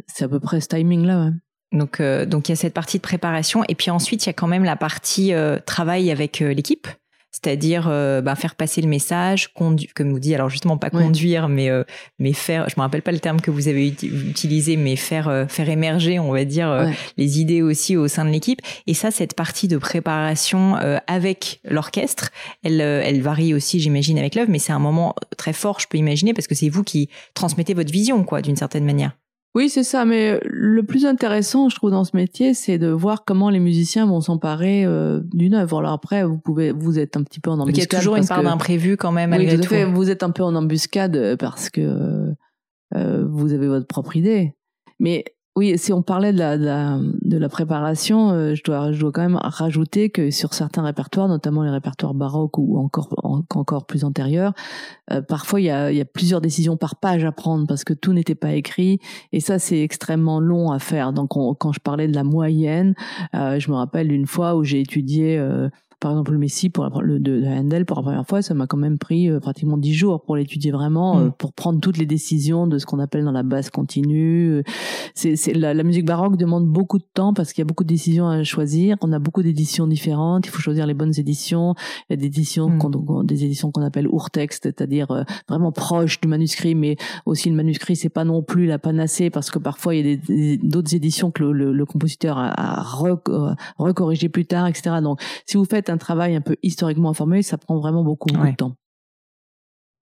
c'est à peu près ce timing-là. Donc, donc il y a cette partie de préparation et puis ensuite il y a quand même la partie travail avec l'équipe c'est-à-dire euh, bah, faire passer le message, comme vous dit, alors justement pas conduire, mais euh, mais faire, je me rappelle pas le terme que vous avez utilisé, mais faire euh, faire émerger, on va dire, les idées aussi au sein de l'équipe. Et ça, cette partie de préparation avec l'orchestre, elle elle varie aussi, j'imagine, avec l'œuvre, mais c'est un moment très fort, je peux imaginer, parce que c'est vous qui transmettez votre vision, quoi, d'une certaine manière. Oui, c'est ça. Mais le plus intéressant, je trouve, dans ce métier, c'est de voir comment les musiciens vont s'emparer euh, d'une œuvre. Alors après, vous pouvez, vous êtes un petit peu en embuscade. il y a toujours une part d'imprévu quand même. Oui, tout, Fait, vous êtes un peu en embuscade parce que euh, vous avez votre propre idée. Mais oui, si on parlait de la, de la, préparation, euh, je, dois, je dois quand même rajouter que sur certains répertoires, notamment les répertoires baroques ou encore, encore plus antérieurs, euh, parfois il y, a, il y a plusieurs décisions par page à prendre parce que tout n'était pas écrit et ça c'est extrêmement long à faire. Donc quand je parlais de la moyenne, euh, je me rappelle une fois où j'ai étudié par exemple le Messi pour le de, Handel pour la première fois ça m'a quand même pris euh, pratiquement dix jours pour l'étudier vraiment euh, mm. pour prendre toutes les décisions de ce qu'on appelle dans la basse continue c'est c'est la, la, musique baroque demande beaucoup de temps parce qu'il y a beaucoup de décisions à choisir on a beaucoup d'éditions différentes il faut choisir les bonnes éditions il y a des éditions mm. des éditions qu'on appelle urtext c'est-à-dire euh, vraiment proches du manuscrit mais aussi le manuscrit c'est pas non plus la panacée parce que parfois il y a d'autres éditions que le, le, compositeur a, a recorrigé plus tard etc donc si vous faites un travail un peu historiquement informé, ça prend vraiment beaucoup, de temps.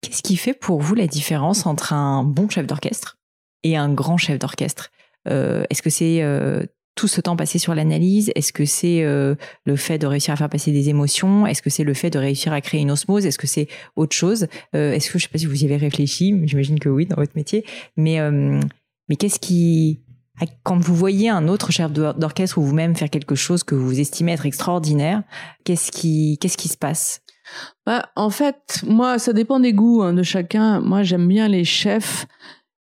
Qu'est-ce qui fait pour vous la différence entre un bon chef d'orchestre et un grand chef d'orchestre? Euh, Est-ce que c'est euh, tout ce temps passé sur l'analyse? Est-ce que c'est euh, le fait de réussir à faire passer des émotions? Est-ce que c'est le fait de réussir à créer une osmose? Est-ce que c'est autre chose? Est-ce que je sais pas si vous y avez réfléchi J'imagine que oui dans votre métier. Mais mais qu'est-ce qui quand vous voyez un autre chef d'orchestre ou vous-même faire quelque chose que vous estimez être extraordinaire, qu'est-ce qui, qu'est-ce qui se passe? Bah, En fait, moi, ça dépend des goûts hein, de chacun. Moi, j'aime bien les chefs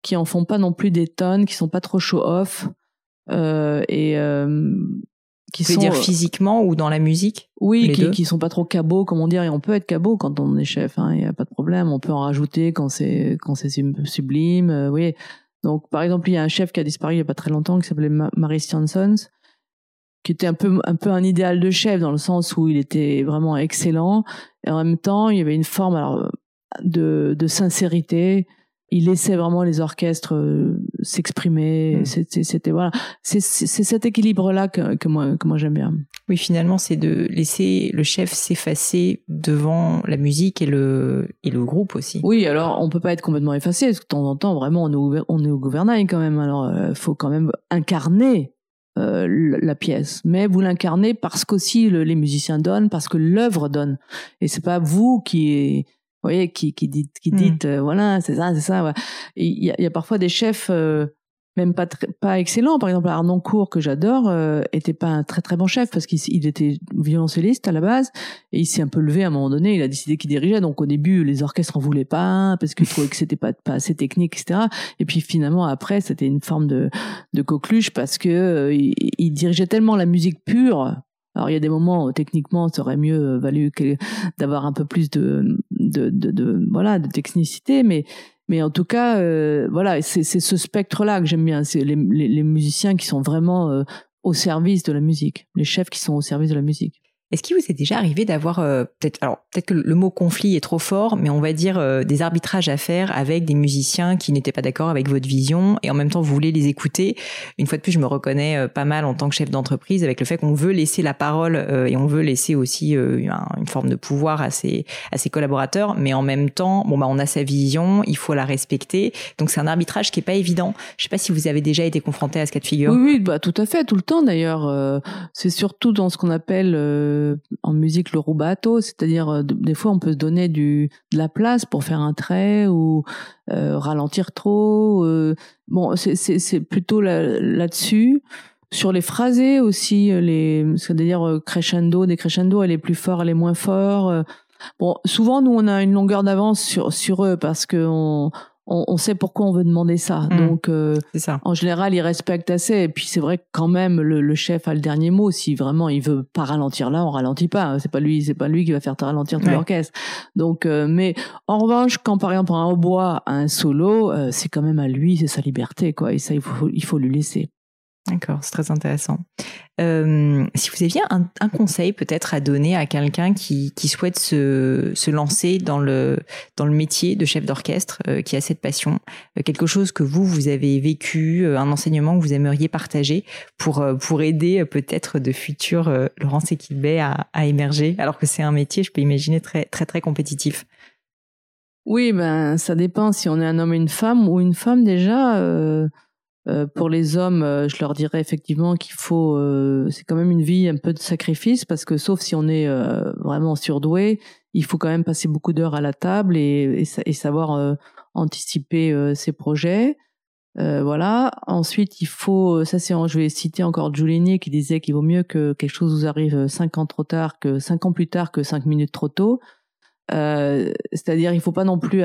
qui en font pas non plus des tonnes, qui sont pas trop show-off. Euh, et euh, qui sont dire physiquement ou dans la musique? Oui qui, qui sont pas trop cabots comme on dit et on peut être cabot quand on est chef hein, il y a pas de problème. On peut en rajouter quand c'est quand c'est sublime euh, oui donc, par exemple, il y a un chef qui a disparu il n'y a pas très longtemps qui s'appelait Maurice Jansons, qui était un peu, un peu un idéal de chef dans le sens où il était vraiment excellent. Et en même temps, il y avait une forme de, de sincérité, il laissait vraiment les orchestres euh, s'exprimer. Mm. C'était voilà, c'est cet équilibre là que, que moi que moi j'aime bien. Oui, finalement, c'est de laisser le chef s'effacer devant la musique et le et le groupe aussi. Oui, alors on peut pas être complètement effacé. Parce que de temps en temps, vraiment, on est au, on est au gouvernail quand même. Alors, il euh, faut quand même incarner euh, la pièce, mais vous l'incarnez parce qu'aussi les musiciens donnent, parce que l'œuvre donne, et c'est pas vous qui voyez, qui, qui dit, qui hmm. dit, euh, voilà, c'est ça, c'est ça. Il y, a, y, a, parfois des chefs, euh, même pas pas excellents. Par exemple, Arnaud Cour, que j'adore, euh, était pas un très très bon chef parce qu'il était violoncelliste à la base et il s'est un peu levé à un moment donné. Il a décidé qu'il dirigeait. Donc au début, les orchestres en voulaient pas parce qu'il trouvait que c'était pas pas assez technique, etc. Et puis finalement après, c'était une forme de de coqueluche parce que il dirigeait tellement la musique pure alors il y a des moments où techniquement ça aurait mieux euh, valu d'avoir un peu plus de, de, de, de, voilà de technicité, mais mais en tout cas euh, voilà c'est ce spectre-là que j'aime bien, c'est les, les, les, musiciens qui sont vraiment euh, au service de la musique, les chefs qui sont au service de la musique. Est-ce qu'il vous est déjà arrivé d'avoir euh, peut-être alors peut-être que le mot conflit est trop fort, mais on va dire euh, des arbitrages à faire avec des musiciens qui n'étaient pas d'accord avec votre vision et en même temps vous voulez les écouter. Une fois de plus, je me reconnais euh, pas mal en tant que chef d'entreprise avec le fait qu'on veut laisser la parole et on veut laisser aussi une forme de pouvoir à ses à ses collaborateurs, mais en même temps, bon bah on a sa vision, il faut la respecter. Donc c'est un arbitrage qui est pas évident. Je sais pas si vous avez déjà été confronté à ce cas de figure. Oui, oui bah tout à fait, tout le temps d'ailleurs. c'est surtout dans ce qu'on appelle en musique le rubato, c'est-à-dire euh, des fois on peut se donner du de la place pour faire un trait ou euh, ralentir trop. Euh, bon, c'est plutôt là-dessus. sur les phrasés aussi, les c'est-à-dire crescendo, décrescendo, elle est plus fort, elle est moins fort. Bon, souvent nous on a une longueur d'avance sur sur eux parce que on, on, sait pourquoi on veut demander ça. Mm. Donc, euh, ça. en général, ils respectent assez. Et puis, c'est vrai que quand même, le, chef a le dernier mot. Si vraiment il veut pas ralentir là, on ralentit pas. C'est pas lui, c'est pas lui qui va faire ralentir tout l'orchestre. Donc, euh, mais en revanche, quand par exemple un hautbois a un solo, euh, c'est quand même à lui, c'est sa liberté, quoi. Et ça, il faut, il faut lui laisser. D'accord, c'est très intéressant. Euh, si vous aviez un, un conseil peut-être à donner à quelqu'un qui, qui souhaite se, se lancer dans le, dans le métier de chef d'orchestre, euh, qui a cette passion, euh, quelque chose que vous, vous avez vécu, euh, un enseignement que vous aimeriez partager pour, pour aider peut-être de futurs Laurence Equilbet à, à émerger, alors que c'est un métier, je peux imaginer, très, très, très compétitif. Oui, ben ça dépend si on est un homme et une femme ou une femme déjà. Euh, euh, pour les hommes, euh, je leur dirais effectivement qu'il faut, euh, c'est quand même une vie un peu de sacrifice parce que sauf si on est vraiment surdoué, il faut quand même passer beaucoup d'heures à la table et, et, savoir anticiper ses projets. voilà. Ensuite, il faut, ça c'est, je vais citer encore Giuliani qui disait qu'il vaut mieux que quelque chose vous arrive cinq ans trop tard que cinq ans plus tard que cinq minutes trop tôt. C'est-à-dire, il faut pas non plus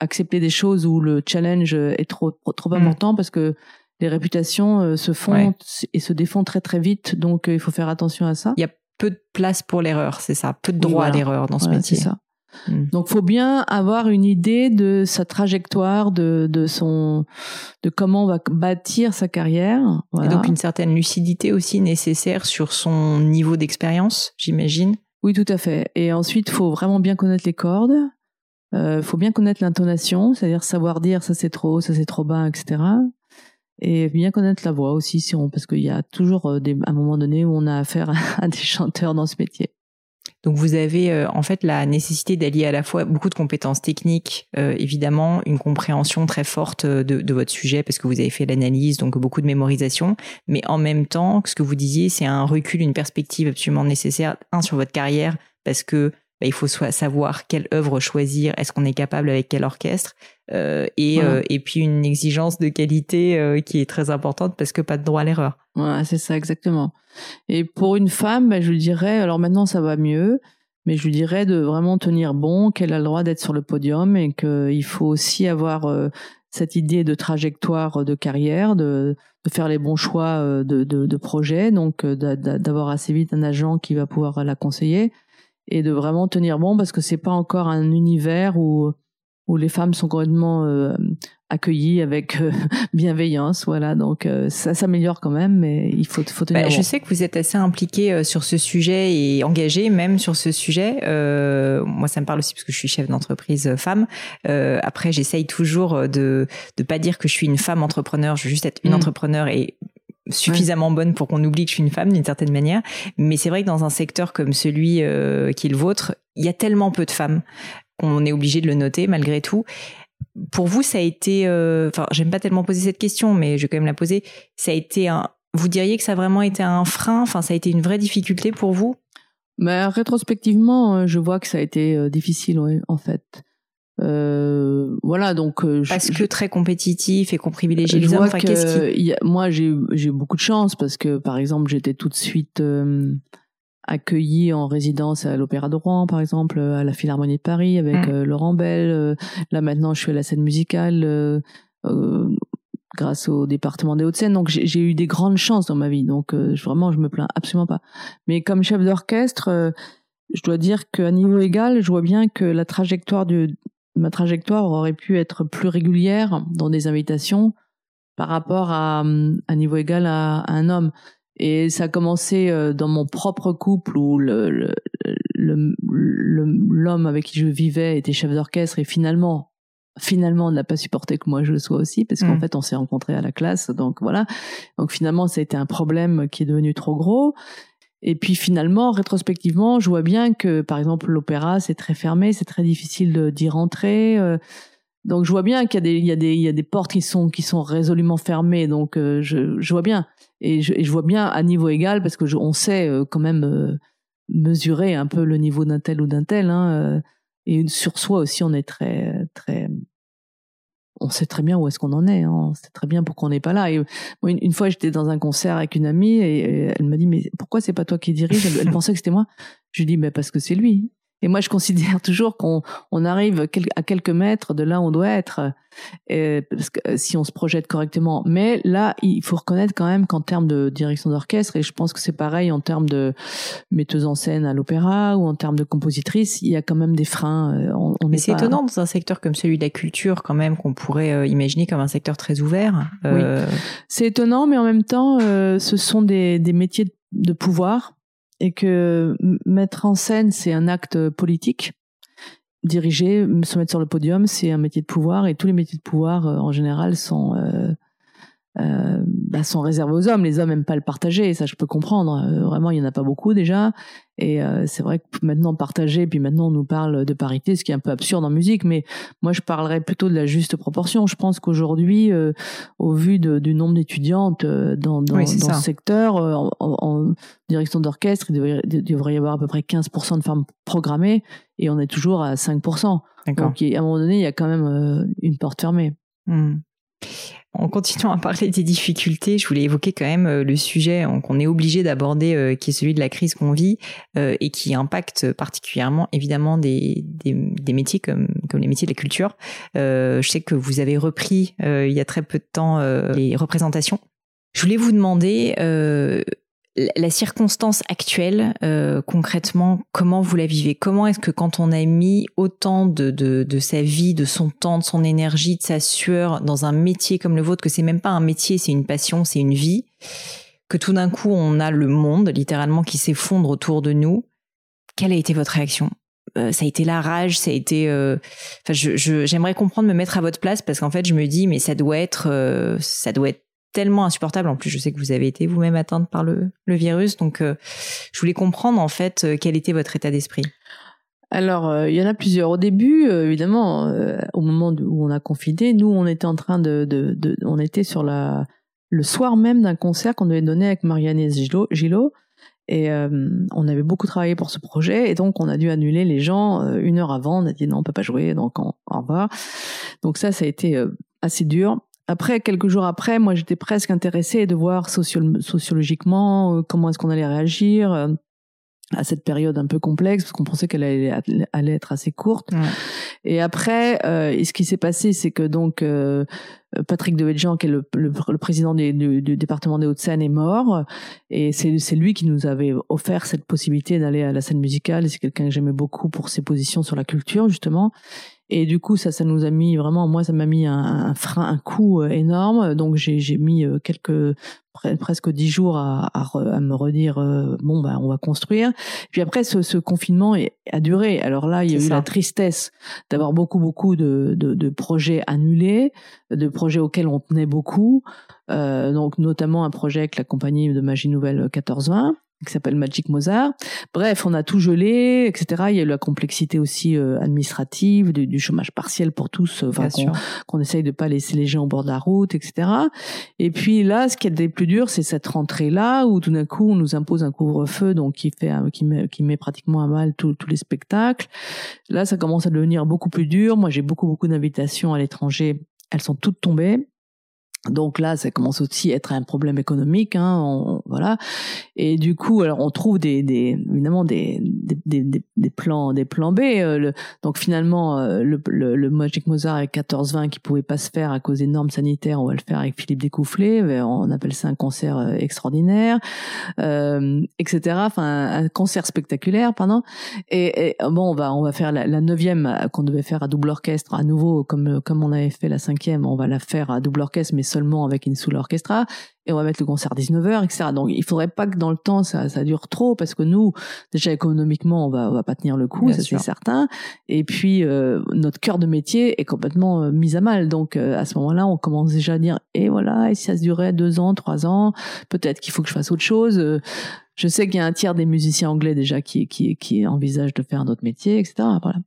accepter des choses où le challenge est trop trop, mm. important parce que les réputations euh, se font et se défont très très vite donc euh, il faut faire attention à ça. Il y a peu de place pour l'erreur, c'est ça, peu de droit à l'erreur dans ce métier. C'est ça. Mm. Donc faut bien avoir une idée de sa trajectoire, de, de son, de comment on va bâtir sa carrière. Et donc une certaine lucidité aussi nécessaire sur son niveau d'expérience, j'imagine. Oui, tout à fait. Et ensuite, faut vraiment bien connaître les cordes. Il euh, faut bien connaître l'intonation, c'est-à-dire savoir dire ça c'est trop, ça c'est trop bas, etc. Et bien connaître la voix aussi, si parce qu'il y a toujours euh, un moment donné où on a affaire à des chanteurs dans ce métier. Donc vous avez euh, en fait la nécessité d'allier à la fois beaucoup de compétences techniques, évidemment, une compréhension très forte de, de, votre sujet parce que vous avez fait l'analyse, donc beaucoup de mémorisation, mais en même temps, ce que vous disiez, c'est un recul, une perspective absolument nécessaire, un sur votre carrière, parce que bah, il faut savoir quelle œuvre choisir, est-ce qu'on est capable avec quel orchestre, euh, et, euh, et puis une exigence de qualité euh, qui est très importante parce que pas de droit à l'erreur. Ouais, c'est ça exactement. Et pour une femme, bah, je lui dirais, alors maintenant ça va mieux, mais je lui dirais de vraiment tenir bon, qu'elle a le droit d'être sur le podium et qu'il faut aussi avoir cette idée de trajectoire de carrière, de, de faire les bons choix de, de, de projet, donc d'avoir assez vite un agent qui va pouvoir la conseiller et de vraiment tenir bon parce que c'est pas encore un univers où où les femmes sont complètement euh, accueillies avec euh, bienveillance voilà donc euh, ça s'améliore quand même mais il faut faut tenir bah, bon. je sais que vous êtes assez impliqué sur ce sujet et engagé même sur ce sujet moi ça me parle aussi parce que je suis chef d'entreprise femme après j'essaye toujours de de pas dire que je suis une femme entrepreneur je veux juste être une mmh. entrepreneur et suffisamment bonne pour qu'on oublie que je suis une femme d'une certaine manière. Mais c'est vrai que dans un secteur comme celui euh, qui est le vôtre, il y a tellement peu de femmes qu'on est obligé de le noter malgré tout. Pour vous, ça a été, euh, enfin, j'aime pas tellement poser cette question, mais je vais quand même la poser. Ça a été un, vous diriez que ça a vraiment été un frein, enfin, ça a été une vraie difficulté pour vous? Mais rétrospectivement, euh, je vois que ça a été difficile, oui, en fait. Euh, voilà donc euh, parce que très compétitif et qu'on privilégie les hommes. Enfin, qui... moi j'ai j'ai beaucoup de chance parce que par exemple j'étais tout de suite euh, accueillie en résidence à l'Opéra de Rouen par exemple à la Philharmonie de Paris avec mm. Laurent Bell. là maintenant je suis à la scène musicale grâce au département des Hauts-de-Seine. Donc j'ai eu des grandes chances dans ma vie. Donc vraiment je me plains absolument pas. Mais comme chef d'orchestre je dois dire qu'à niveau égal, je vois bien que la trajectoire du, ma trajectoire aurait pu être plus régulière dans des invitations par rapport à un niveau égal à, un homme. Et ça a commencé euh, dans mon propre couple où le, l'homme avec qui je vivais était chef d'orchestre et finalement finalement on n'a pas supporté que moi je le sois aussi parce qu'en mmh. fait on s'est rencontrés à la classe donc voilà donc finalement ça a été un problème qui est devenu trop gros et puis finalement, rétrospectivement, je vois bien que, par exemple, l'opéra, c'est très fermé, c'est très difficile d'y rentrer. Euh. donc je vois bien qu'il y a des, y y a des portes qui sont, qui sont résolument fermées. Donc euh, je, je vois bien. Et je, et je vois bien à niveau égal, parce que je, on sait euh, quand même mesurer un peu le niveau d'un tel ou d'un tel. Hein, et sur soi aussi, on est très, très on sait très bien où est-ce qu'on en est. Hein. On sait très bien pourquoi on n'est pas là. Et une, fois, j'étais dans un concert avec une amie et, elle m'a dit mais pourquoi c'est pas toi qui dirige? Elle, pensait que c'était moi. Je lui dis mais parce que c'est lui. Et moi, je considère toujours qu'on on arrive à quelques mètres de là où on doit être, euh, parce que euh, si on se projette correctement. Mais là, il faut reconnaître quand même qu'en termes de direction d'orchestre, et je pense que c'est pareil en termes de metteuse en scène à l'opéra ou en termes de compositrice, il y a quand même des freins. Euh, on, Mais c'est étonnant dans un secteur comme celui de la culture, quand même, qu'on pourrait imaginer comme un secteur très ouvert. Oui. C'est étonnant, mais en même temps, ce sont des, des métiers de pouvoir et que mettre en scène, c'est un acte politique. Diriger, se mettre sur le podium, c'est un métier de pouvoir et tous les métiers de pouvoir, euh, en général, sont euh, euh, bah, sont réservés aux hommes. Les hommes n'aiment pas le partager, ça je peux comprendre. Euh, vraiment, il y en a pas beaucoup déjà. Et euh, c'est vrai que maintenant partager, puis maintenant on nous parle de parité, ce qui est un peu absurde en musique. Mais moi, je parlerais plutôt de la juste proportion. Je pense qu'aujourd'hui, au vu de, du nombre d'étudiantes dans, dans, dans ce secteur, en, en, direction d'orchestre, il devrait, il devrait, y avoir à peu près 15% de femmes programmées, et on est toujours à 5%. Donc à un moment donné, il y a quand même une porte fermée. Hmm en continuant à parler des difficultés, je voulais évoquer quand même euh, le sujet qu'on est obligé d'aborder, euh, qui est celui de la crise qu'on vit euh, et qui impacte particulièrement évidemment des, métiers comme les métiers de la culture. je sais que vous avez repris il y a très peu de temps les représentations. Je voulais vous demander la circonstance actuelle, euh, concrètement, comment vous la vivez? Comment est-ce que quand on a mis autant de, de, de, sa vie, de son temps, de son énergie, de sa sueur dans un métier comme le vôtre, que c'est même pas un métier, c'est une passion, c'est une vie, que tout d'un coup on a le monde littéralement qui s'effondre autour de nous, quelle a été votre réaction? Euh, ça a été la rage, ça a été. Euh, enfin, je, j'aimerais comprendre, me mettre à votre place parce qu'en fait, je me dis, mais ça doit être, euh, ça doit être tellement insupportable. En plus, je sais que vous avez été vous-même atteinte par le, virus, donc euh, je voulais comprendre en fait euh, quel était votre état d'esprit. Alors, euh, il y en a plusieurs. Au début, évidemment, au moment où on a confiné, nous, on était en train de, on était sur le soir même d'un concert qu'on devait donner avec Marianne Gillot et on avait beaucoup travaillé pour ce projet, et donc on a dû annuler les gens une heure avant. On a dit non, on peut pas jouer, donc on, au revoir. Donc ça, ça a été assez dur après, quelques jours après, moi, j'étais presque intéressée de voir sociologiquement euh, comment est-ce qu'on allait réagir euh, à cette période un peu complexe, parce qu'on pensait qu'elle allait, allait, être assez courte. Et après, euh, ce qui s'est passé, c'est que donc euh, Patrick Devedjian, qui est le, le, président du, du, département des Hauts-de-Seine, est mort. Et c'est lui qui nous avait offert cette possibilité d'aller à la scène musicale. C'est quelqu'un que j'aimais beaucoup pour ses positions sur la culture, justement. Et du coup, ça, ça nous a mis vraiment, moi, ça m'a mis un, un, frein, un coup euh, énorme. Donc, j'ai mis euh, quelques, presque dix jours à, à, me redire, euh, bon, bah, on va construire. Puis après, ce, ce confinement a duré. Alors là, il y a eu la tristesse d'avoir beaucoup, beaucoup de, de, de, projets annulés, de projets auxquels on tenait beaucoup. Euh, donc, notamment un projet avec la compagnie de Magie Nouvelle 1420 qui s'appelle Magic Mozart. Bref, on a tout gelé, etc. Il y a eu la complexité aussi euh, administrative, du, chômage partiel pour tous, euh, enfin qu'on essaye de pas laisser les gens au bord de la route, etc. Et puis là, ce qui est le plus dur, c'est cette rentrée-là où tout d'un coup, on nous impose un couvre-feu, donc qui fait, qui met, qui met pratiquement à mal tous les spectacles. Là, ça commence à devenir beaucoup plus dur. Moi, j'ai beaucoup, beaucoup d'invitations à l'étranger. Elles sont toutes tombées. Donc là, ça commence aussi à être un problème économique, hein, voilà. Et du coup, alors on trouve des, des évidemment des, des, des, des, plans, des plans B. Euh, le, donc finalement, euh, le, le, le, Magic Mozart avec 14-20 qui pouvait pas se faire à cause des normes sanitaires, on va le faire avec Philippe Découfflé. Euh, on appelle ça un concert extraordinaire, euh, etc. Enfin, un concert spectaculaire, pardon. Et, et bon, on va on va faire la, la neuvième qu'on devait faire à double orchestre à nouveau, comme comme on avait fait la cinquième, on va la faire à double orchestre, mais seulement avec une soul orchestra et on va mettre le concert à 19h, etc. Donc il faudrait pas que dans le temps ça, ça dure trop parce que nous déjà économiquement on va on va pas tenir le coup, ça c'est certain. Et puis euh, notre cœur de métier est complètement euh, mis à mal. Donc euh, à ce moment-là on commence déjà à dire et voilà et si ça se durait deux ans, trois ans, peut-être qu'il faut que je fasse autre chose. je sais qu'il y a un tiers des musiciens anglais déjà qui qui qui envisagent de faire notre métier, etc. Voilà.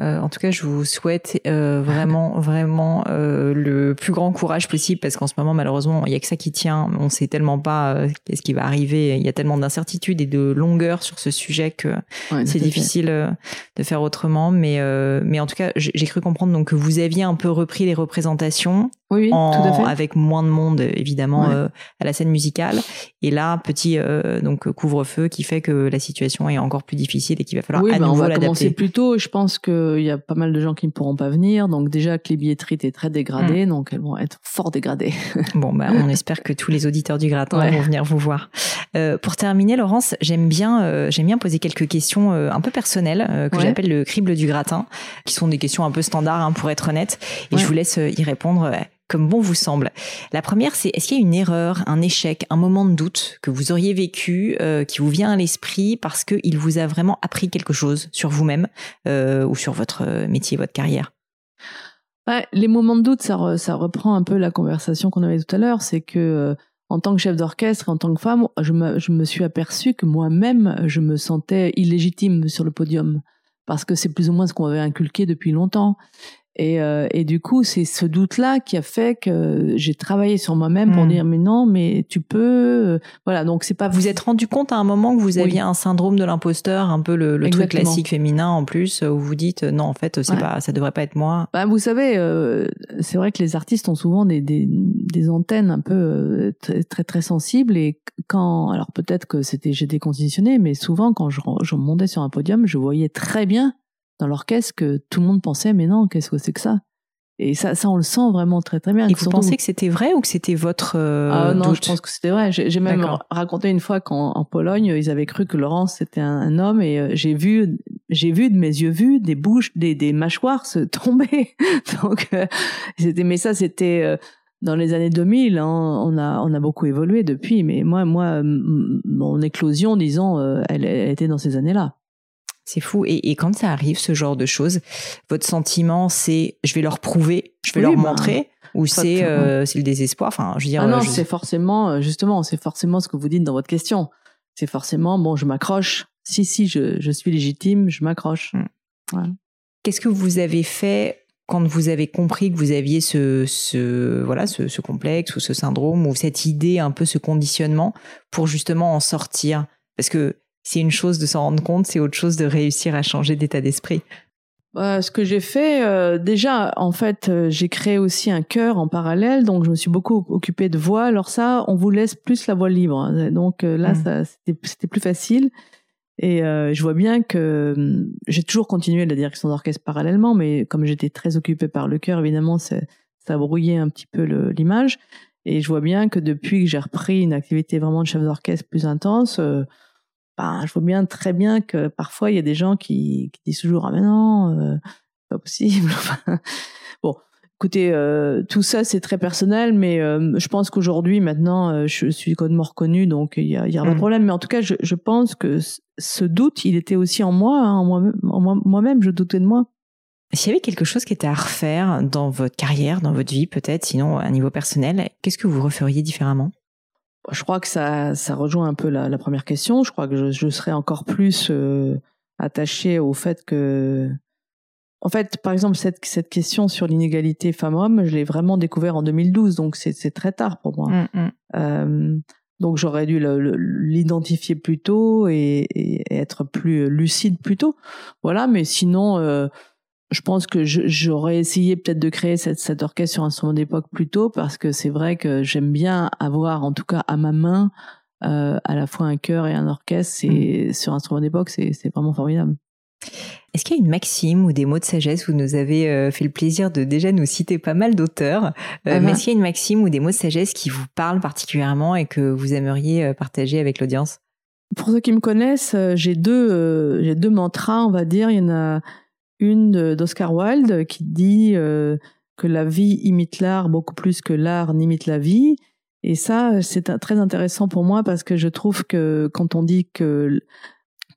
Euh, en tout cas, je vous souhaite euh, vraiment, vraiment euh, le plus grand courage possible parce qu'en ce moment, malheureusement, il y a que ça qui tient. On sait tellement pas euh, qu'est-ce qui va arriver. Il y a tellement d'incertitudes et de longueur sur ce sujet que Ouais, c'est difficile euh, de faire autrement. Mais, euh, mais en tout cas, j'ai cru comprendre donc que vous aviez un peu repris les représentations Oui, oui, en- tout à fait. avec moins de monde évidemment Ouais. euh, à la scène musicale. Et là, petit euh, donc couvre-feu qui fait que la situation est encore plus difficile et qu'il va falloir oui, à bah, on nouveau va commencer plus tôt. Je pense qu'il y a pas mal de gens qui ne pourront pas venir. Donc déjà que les billetteries étaient très Mm. dégradées, donc elles vont être fort dégradées. Bon, bah, on espère que tous les auditeurs du gratin Ouais. vont venir vous voir. Euh, pour terminer, Laurence, j'aime bien, euh, j'aime bien poser quelques questions euh, un peu personnelles euh, que Ouais. j'appelle le crible du gratin, qui sont des questions un peu standards hein, pour être honnête. Et Ouais. je vous laisse y répondre. Comme bon vous semble. La première, c'est est-ce qu'il y a une erreur, un échec, un moment de doute que vous auriez vécu, euh, qui vous vient à l'esprit parce qu'il vous a vraiment appris quelque chose sur vous-même euh, ou sur votre euh, métier, votre carrière? Ouais, les moments de doute, ça, re- ça reprend un peu la conversation qu'on avait tout à l'heure. C'est que en tant que chef d'orchestre, en tant que femme, je me, je me suis aperçue que moi-même, je me sentais illégitime sur le podium parce que c'est plus ou moins ce qu'on avait inculqué depuis longtemps. Et, euh, et du coup, c'est ce doute-là qui a fait que j'ai travaillé sur moi-même pour Mm. dire mais non, mais tu peux. euh, Voilà, donc c'est pas Vous êtes rendu compte à un moment que vous aviez Oui. un syndrome de l'imposteur, un peu le, le truc classique féminin en plus, où vous dites euh, non en fait c'est Ouais. pas, ça devrait pas être moi. Bah, vous savez, euh, c'est vrai que les artistes ont souvent des, des, des antennes un peu euh, très, très très sensibles et quand alors peut-être que c'était j'étais conditionné, mais souvent quand je, je montais sur un podium, je voyais très bien dans l'orchestre que tout le monde pensait mais non qu'est-ce que c'est que ça? Et ça ça on le sent vraiment très très bien. Et vous pensez que c'était vrai ou que c'était votre euh, ah non, doute? je pense que c'était vrai. J'ai même raconté une fois qu'en en Pologne, ils avaient cru que Laurence c'était un, un homme et euh, j'ai vu, j'ai vu de mes yeux vus des bouches, des, des mâchoires se tomber. Donc euh, c'était, mais ça c'était euh, dans les années 2000. hein. on a on a beaucoup évolué depuis. Mais moi moi mon éclosion, disons, elle, elle était dans ces années-là. C'est fou. Et, et quand ça arrive, ce genre de choses, votre sentiment, c'est je vais leur prouver, je vais Oui, leur bah, montrer, ou c'est euh, le désespoir? Enfin, je veux dire, Ah non, euh, je- c'est forcément, euh, justement, c'est forcément ce que vous dites dans votre question. C'est forcément, bon, je m'accroche. Si, si, je, je suis légitime, je m'accroche. qu'est-ce que vous avez fait quand vous avez compris que vous aviez ce, ce voilà ce, ce complexe ou ce syndrome ou cette idée un peu ce conditionnement pour justement en sortir? Parce que c'est une chose de s'en rendre compte, c'est autre chose de réussir à changer d'état d'esprit. Euh, ce que j'ai fait, euh, déjà, en fait, euh, j'ai créé aussi un chœur en parallèle, donc je me suis beaucoup occupée de voix. Alors ça, on vous laisse plus la voix libre, hein. donc euh, là, Mm. c'était plus facile. Et je vois bien que j'ai toujours continué la direction d'orchestre parallèlement, mais comme j'étais très occupée par le chœur, évidemment, ça brouillait un petit peu l'image. Et je vois bien que depuis que j'ai repris une activité vraiment de chef d'orchestre plus intense, ben, je vois bien très bien que parfois il y a des gens qui, qui disent toujours ah mais non, euh, pas possible. Bon, écoutez, euh, tout ça c'est très personnel, mais euh, je pense qu'aujourd'hui maintenant euh, je suis complètement reconnu, donc il y a, y a pas Mm. de problème. Mais en tout cas, je, je pense que ce doute, il était aussi en moi, hein, en moi- en moi- moi-même, je doutais de moi. S'il y avait quelque chose qui était à refaire dans votre carrière, dans votre vie peut-être, sinon à un niveau personnel, qu'est-ce que vous referiez différemment? Je crois que ça, ça rejoint un peu la, la première question. Je crois que je, je serais encore plus euh, attachée au fait que, en fait, par exemple, cette, cette question sur l'inégalité femmes-hommes, je l'ai vraiment découvert en 2012, donc c'est très tard pour moi. Mm, mm. Euh, donc j'aurais dû l'identifier plus tôt et, et être plus lucide plus tôt. Voilà, mais sinon, euh, je pense que j'aurais essayé peut-être de créer cette, cet orchestre sur instrument d'époque plus tôt parce que c'est vrai que j'aime bien avoir, en tout cas à ma main, euh, à la fois un chœur et un orchestre. C'est sur instrument d'époque, c'est vraiment formidable. Est-ce qu'il y a une maxime ou des mots de sagesse? Vous nous avez euh, fait le plaisir de déjà nous citer pas mal d'auteurs. Euh, Ah mais ah. est-ce qu'il y a une maxime ou des mots de sagesse qui vous parlent particulièrement et que vous aimeriez partager avec l'audience? Pour ceux qui me connaissent, j'ai deux, j'ai deux mantras, on va dire. Il y en a une d'Oscar Wilde qui dit euh, que la vie imite l'art beaucoup plus que l'art n'imite la vie. Et ça, c'est très intéressant pour moi parce que je trouve que quand on dit que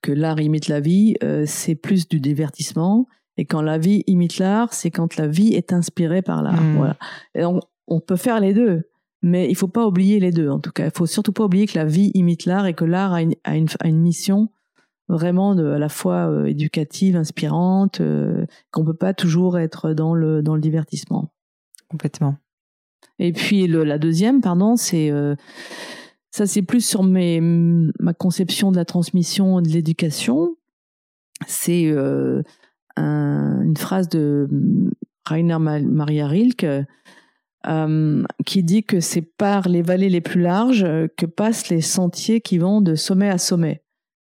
que l'art imite la vie, euh, c'est plus du divertissement. Et quand la vie imite l'art, c'est quand la vie est inspirée par l'art. Mm. Voilà. Et on, on peut faire les deux, mais il faut pas oublier les deux. En tout cas, il faut surtout pas oublier que la vie imite l'art et que l'art a une, a une, a une mission vraiment de, à la fois éducative, inspirante, qu'on peut pas toujours être dans le dans le divertissement. Complètement. Et puis le, la deuxième, pardon, c'est ça, c'est plus sur mes, ma conception de la transmission de l'éducation. C'est euh, un, une phrase de Rainer Maria Rilke euh, qui dit que c'est par les vallées les plus larges que passent les sentiers qui vont de sommet à sommet.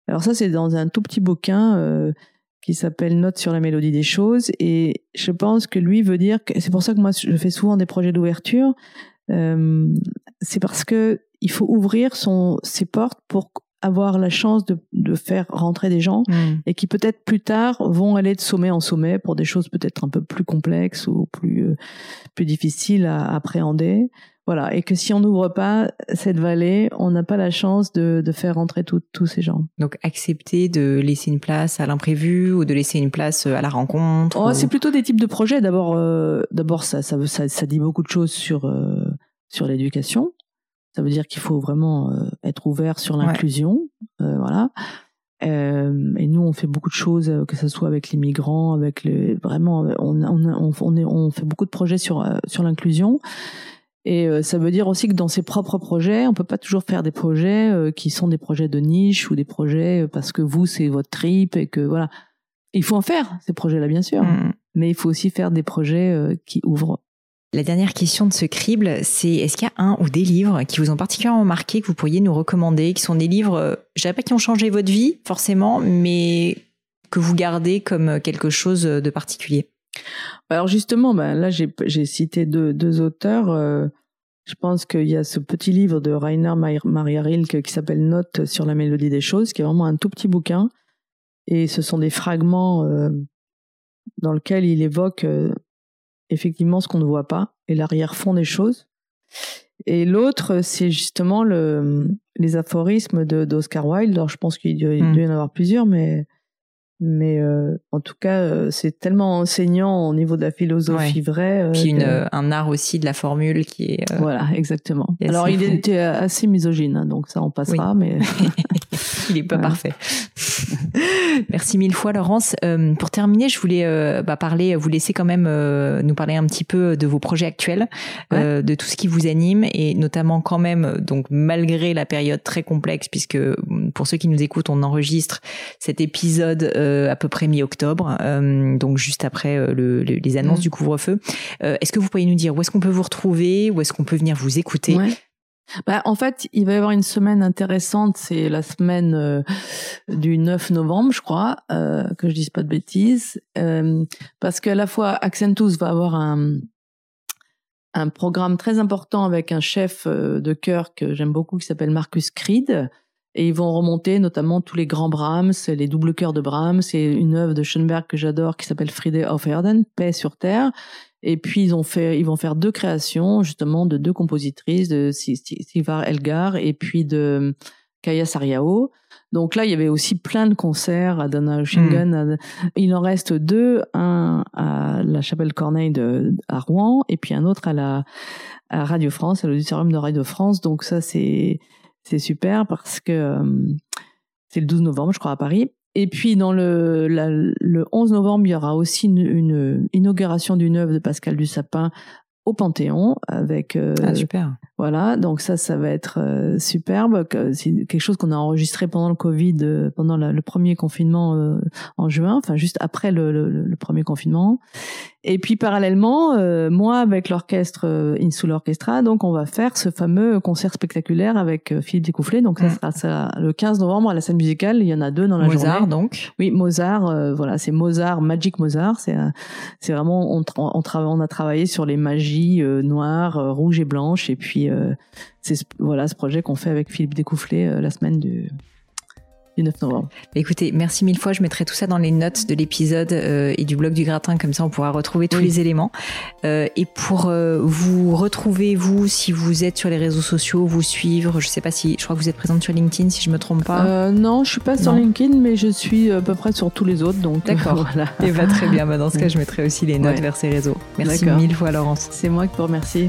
Alors ça, c'est dans un tout petit bouquin euh, qui s'appelle Notes sur la mélodie des choses. Et je pense que lui veut dire que c'est pour ça que moi, je fais souvent des projets d'ouverture. Euh, c'est parce que il faut ouvrir son, ses portes pour avoir la chance de, de faire rentrer des gens mm. et qui peut-être plus tard vont aller de sommet en sommet pour des choses peut-être un peu plus complexes ou plus euh, plus difficiles à appréhender. Voilà, et que si on n'ouvre pas cette vallée, on n'a pas la chance de, de faire rentrer tous ces gens. Donc accepter de laisser une place à l'imprévu ou de laisser une place à la rencontre. Oh, C'est plutôt des types de projets. D'abord, euh, d'abord ça, ça, ça, ça, dit beaucoup de choses sur euh, sur l'éducation. Ça veut dire qu'il faut vraiment euh, être ouvert sur l'inclusion, euh, voilà. Euh, et nous, on fait beaucoup de choses, que ce soit avec les migrants, avec les vraiment, on, on, on, est, on fait beaucoup de projets sur sur l'inclusion. Et ça veut dire aussi que dans ses propres projets, on peut pas toujours faire des projets qui sont des projets de niche ou des projets parce que vous c'est votre trip et que voilà. Il faut en faire ces projets-là bien sûr, mmh. mais il faut aussi faire des projets qui ouvrent la dernière question de ce crible, c'est est-ce qu'il y a un ou des livres qui vous ont particulièrement marqué, que vous pourriez nous recommander, qui sont des livres, euh, je dirais pas qui ont changé votre vie forcément, mais que vous gardez comme quelque chose de particulier? Alors justement, ben là j'ai cité deux, deux auteurs. Euh, je pense qu'il y a ce petit livre de Rainer Maria Rilke qui s'appelle Notes sur la mélodie des choses, qui est vraiment un tout petit bouquin. Et ce sont des fragments euh, dans lesquels il évoque effectivement ce qu'on ne voit pas et l'arrière-fond des choses. Et l'autre, c'est justement le, les aphorismes d'Oscar Wilde. Alors, je pense qu'il doit, mm. y en avoir plusieurs, mais mais euh, en tout cas, euh, c'est tellement enseignant au niveau de la philosophie vraie. Euh, Puis une, un art aussi de la formule qui est. Voilà, exactement. Alors, il était assez misogyne, hein, donc ça, on passera, mais. il est pas parfait. Merci mille fois, Laurence. Euh, pour terminer, je voulais euh, bah, parler, vous laisser quand même euh, nous parler un petit peu de vos projets actuels, de tout ce qui vous anime et notamment quand même, donc malgré la période très complexe, puisque pour ceux qui nous écoutent, on enregistre cet épisode à peu près mi-octobre, donc juste après le, les annonces mm. du couvre-feu. est-ce que vous pourriez nous dire où est-ce qu'on peut vous retrouver, où est-ce qu'on peut venir vous écouter? Bah, en fait, il va y avoir une semaine intéressante, c'est la semaine euh, du 9 novembre, je crois, euh, que je dise pas de bêtises, euh, parce qu'à la fois Accentus va avoir un, un programme très important avec un chef euh, de chœur que j'aime beaucoup qui s'appelle Marcus Creed, et ils vont remonter notamment tous les grands Brahms, les doubles chœurs de Brahms, c'est une œuvre de Schoenberg que j'adore qui s'appelle Friede auf Erden, Paix sur Terre, et puis ils ont fait, ils vont faire deux créations justement de deux compositrices, de Sivar Elgar et puis de Kaya Sariao. Donc là, il y avait aussi plein de concerts à Dana Shingen. Hmm. Il en reste deux, un à la Chapelle Corneille de, à Rouen et puis un autre à la à Radio France, à l'auditorium de Radio France. Donc ça, c'est c'est super parce que euh, c'est le 12 novembre, je crois, à Paris. Et puis dans le, le 11 novembre, il y aura aussi une, une inauguration d'une œuvre de Pascal Dussapin au Panthéon avec euh, ah, super voilà donc ça ça va être euh, superbe c'est quelque chose qu'on a enregistré pendant le Covid euh, pendant le premier confinement euh, en juin enfin juste après le, le, le, premier confinement. Et puis parallèlement moi avec l'orchestre Insul Orchestra donc on va faire ce fameux concert spectaculaire avec Philippe Découfflé donc ça mm. sera ça, le 15 novembre à la scène musicale. Il y en a deux dans la Mozart, journée. donc. Oui Mozart voilà c'est Mozart Magic Mozart. C'est c'est vraiment on, on, on a travaillé sur les magies euh, noire, euh, rouge et blanche. Et puis, euh, c'est voilà ce projet qu'on fait avec Philippe Découfflé la semaine du, 9 novembre. Écoutez, merci mille fois. Je mettrai tout ça dans les notes de l'épisode euh, et du blog du gratin, comme ça on pourra retrouver tous les éléments. Euh, et pour euh, vous retrouver, vous, si vous êtes sur les réseaux sociaux, vous suivre, je sais pas si, je crois que vous êtes présente sur LinkedIn, si je me trompe pas. non, je suis pas sur LinkedIn, mais je suis à peu près sur tous les autres. Donc d'accord. voilà. Et va très bien. Bah, dans ce cas, je mettrai aussi les notes vers ces réseaux. Merci mille fois, Laurence. C'est moi qui vous remercie.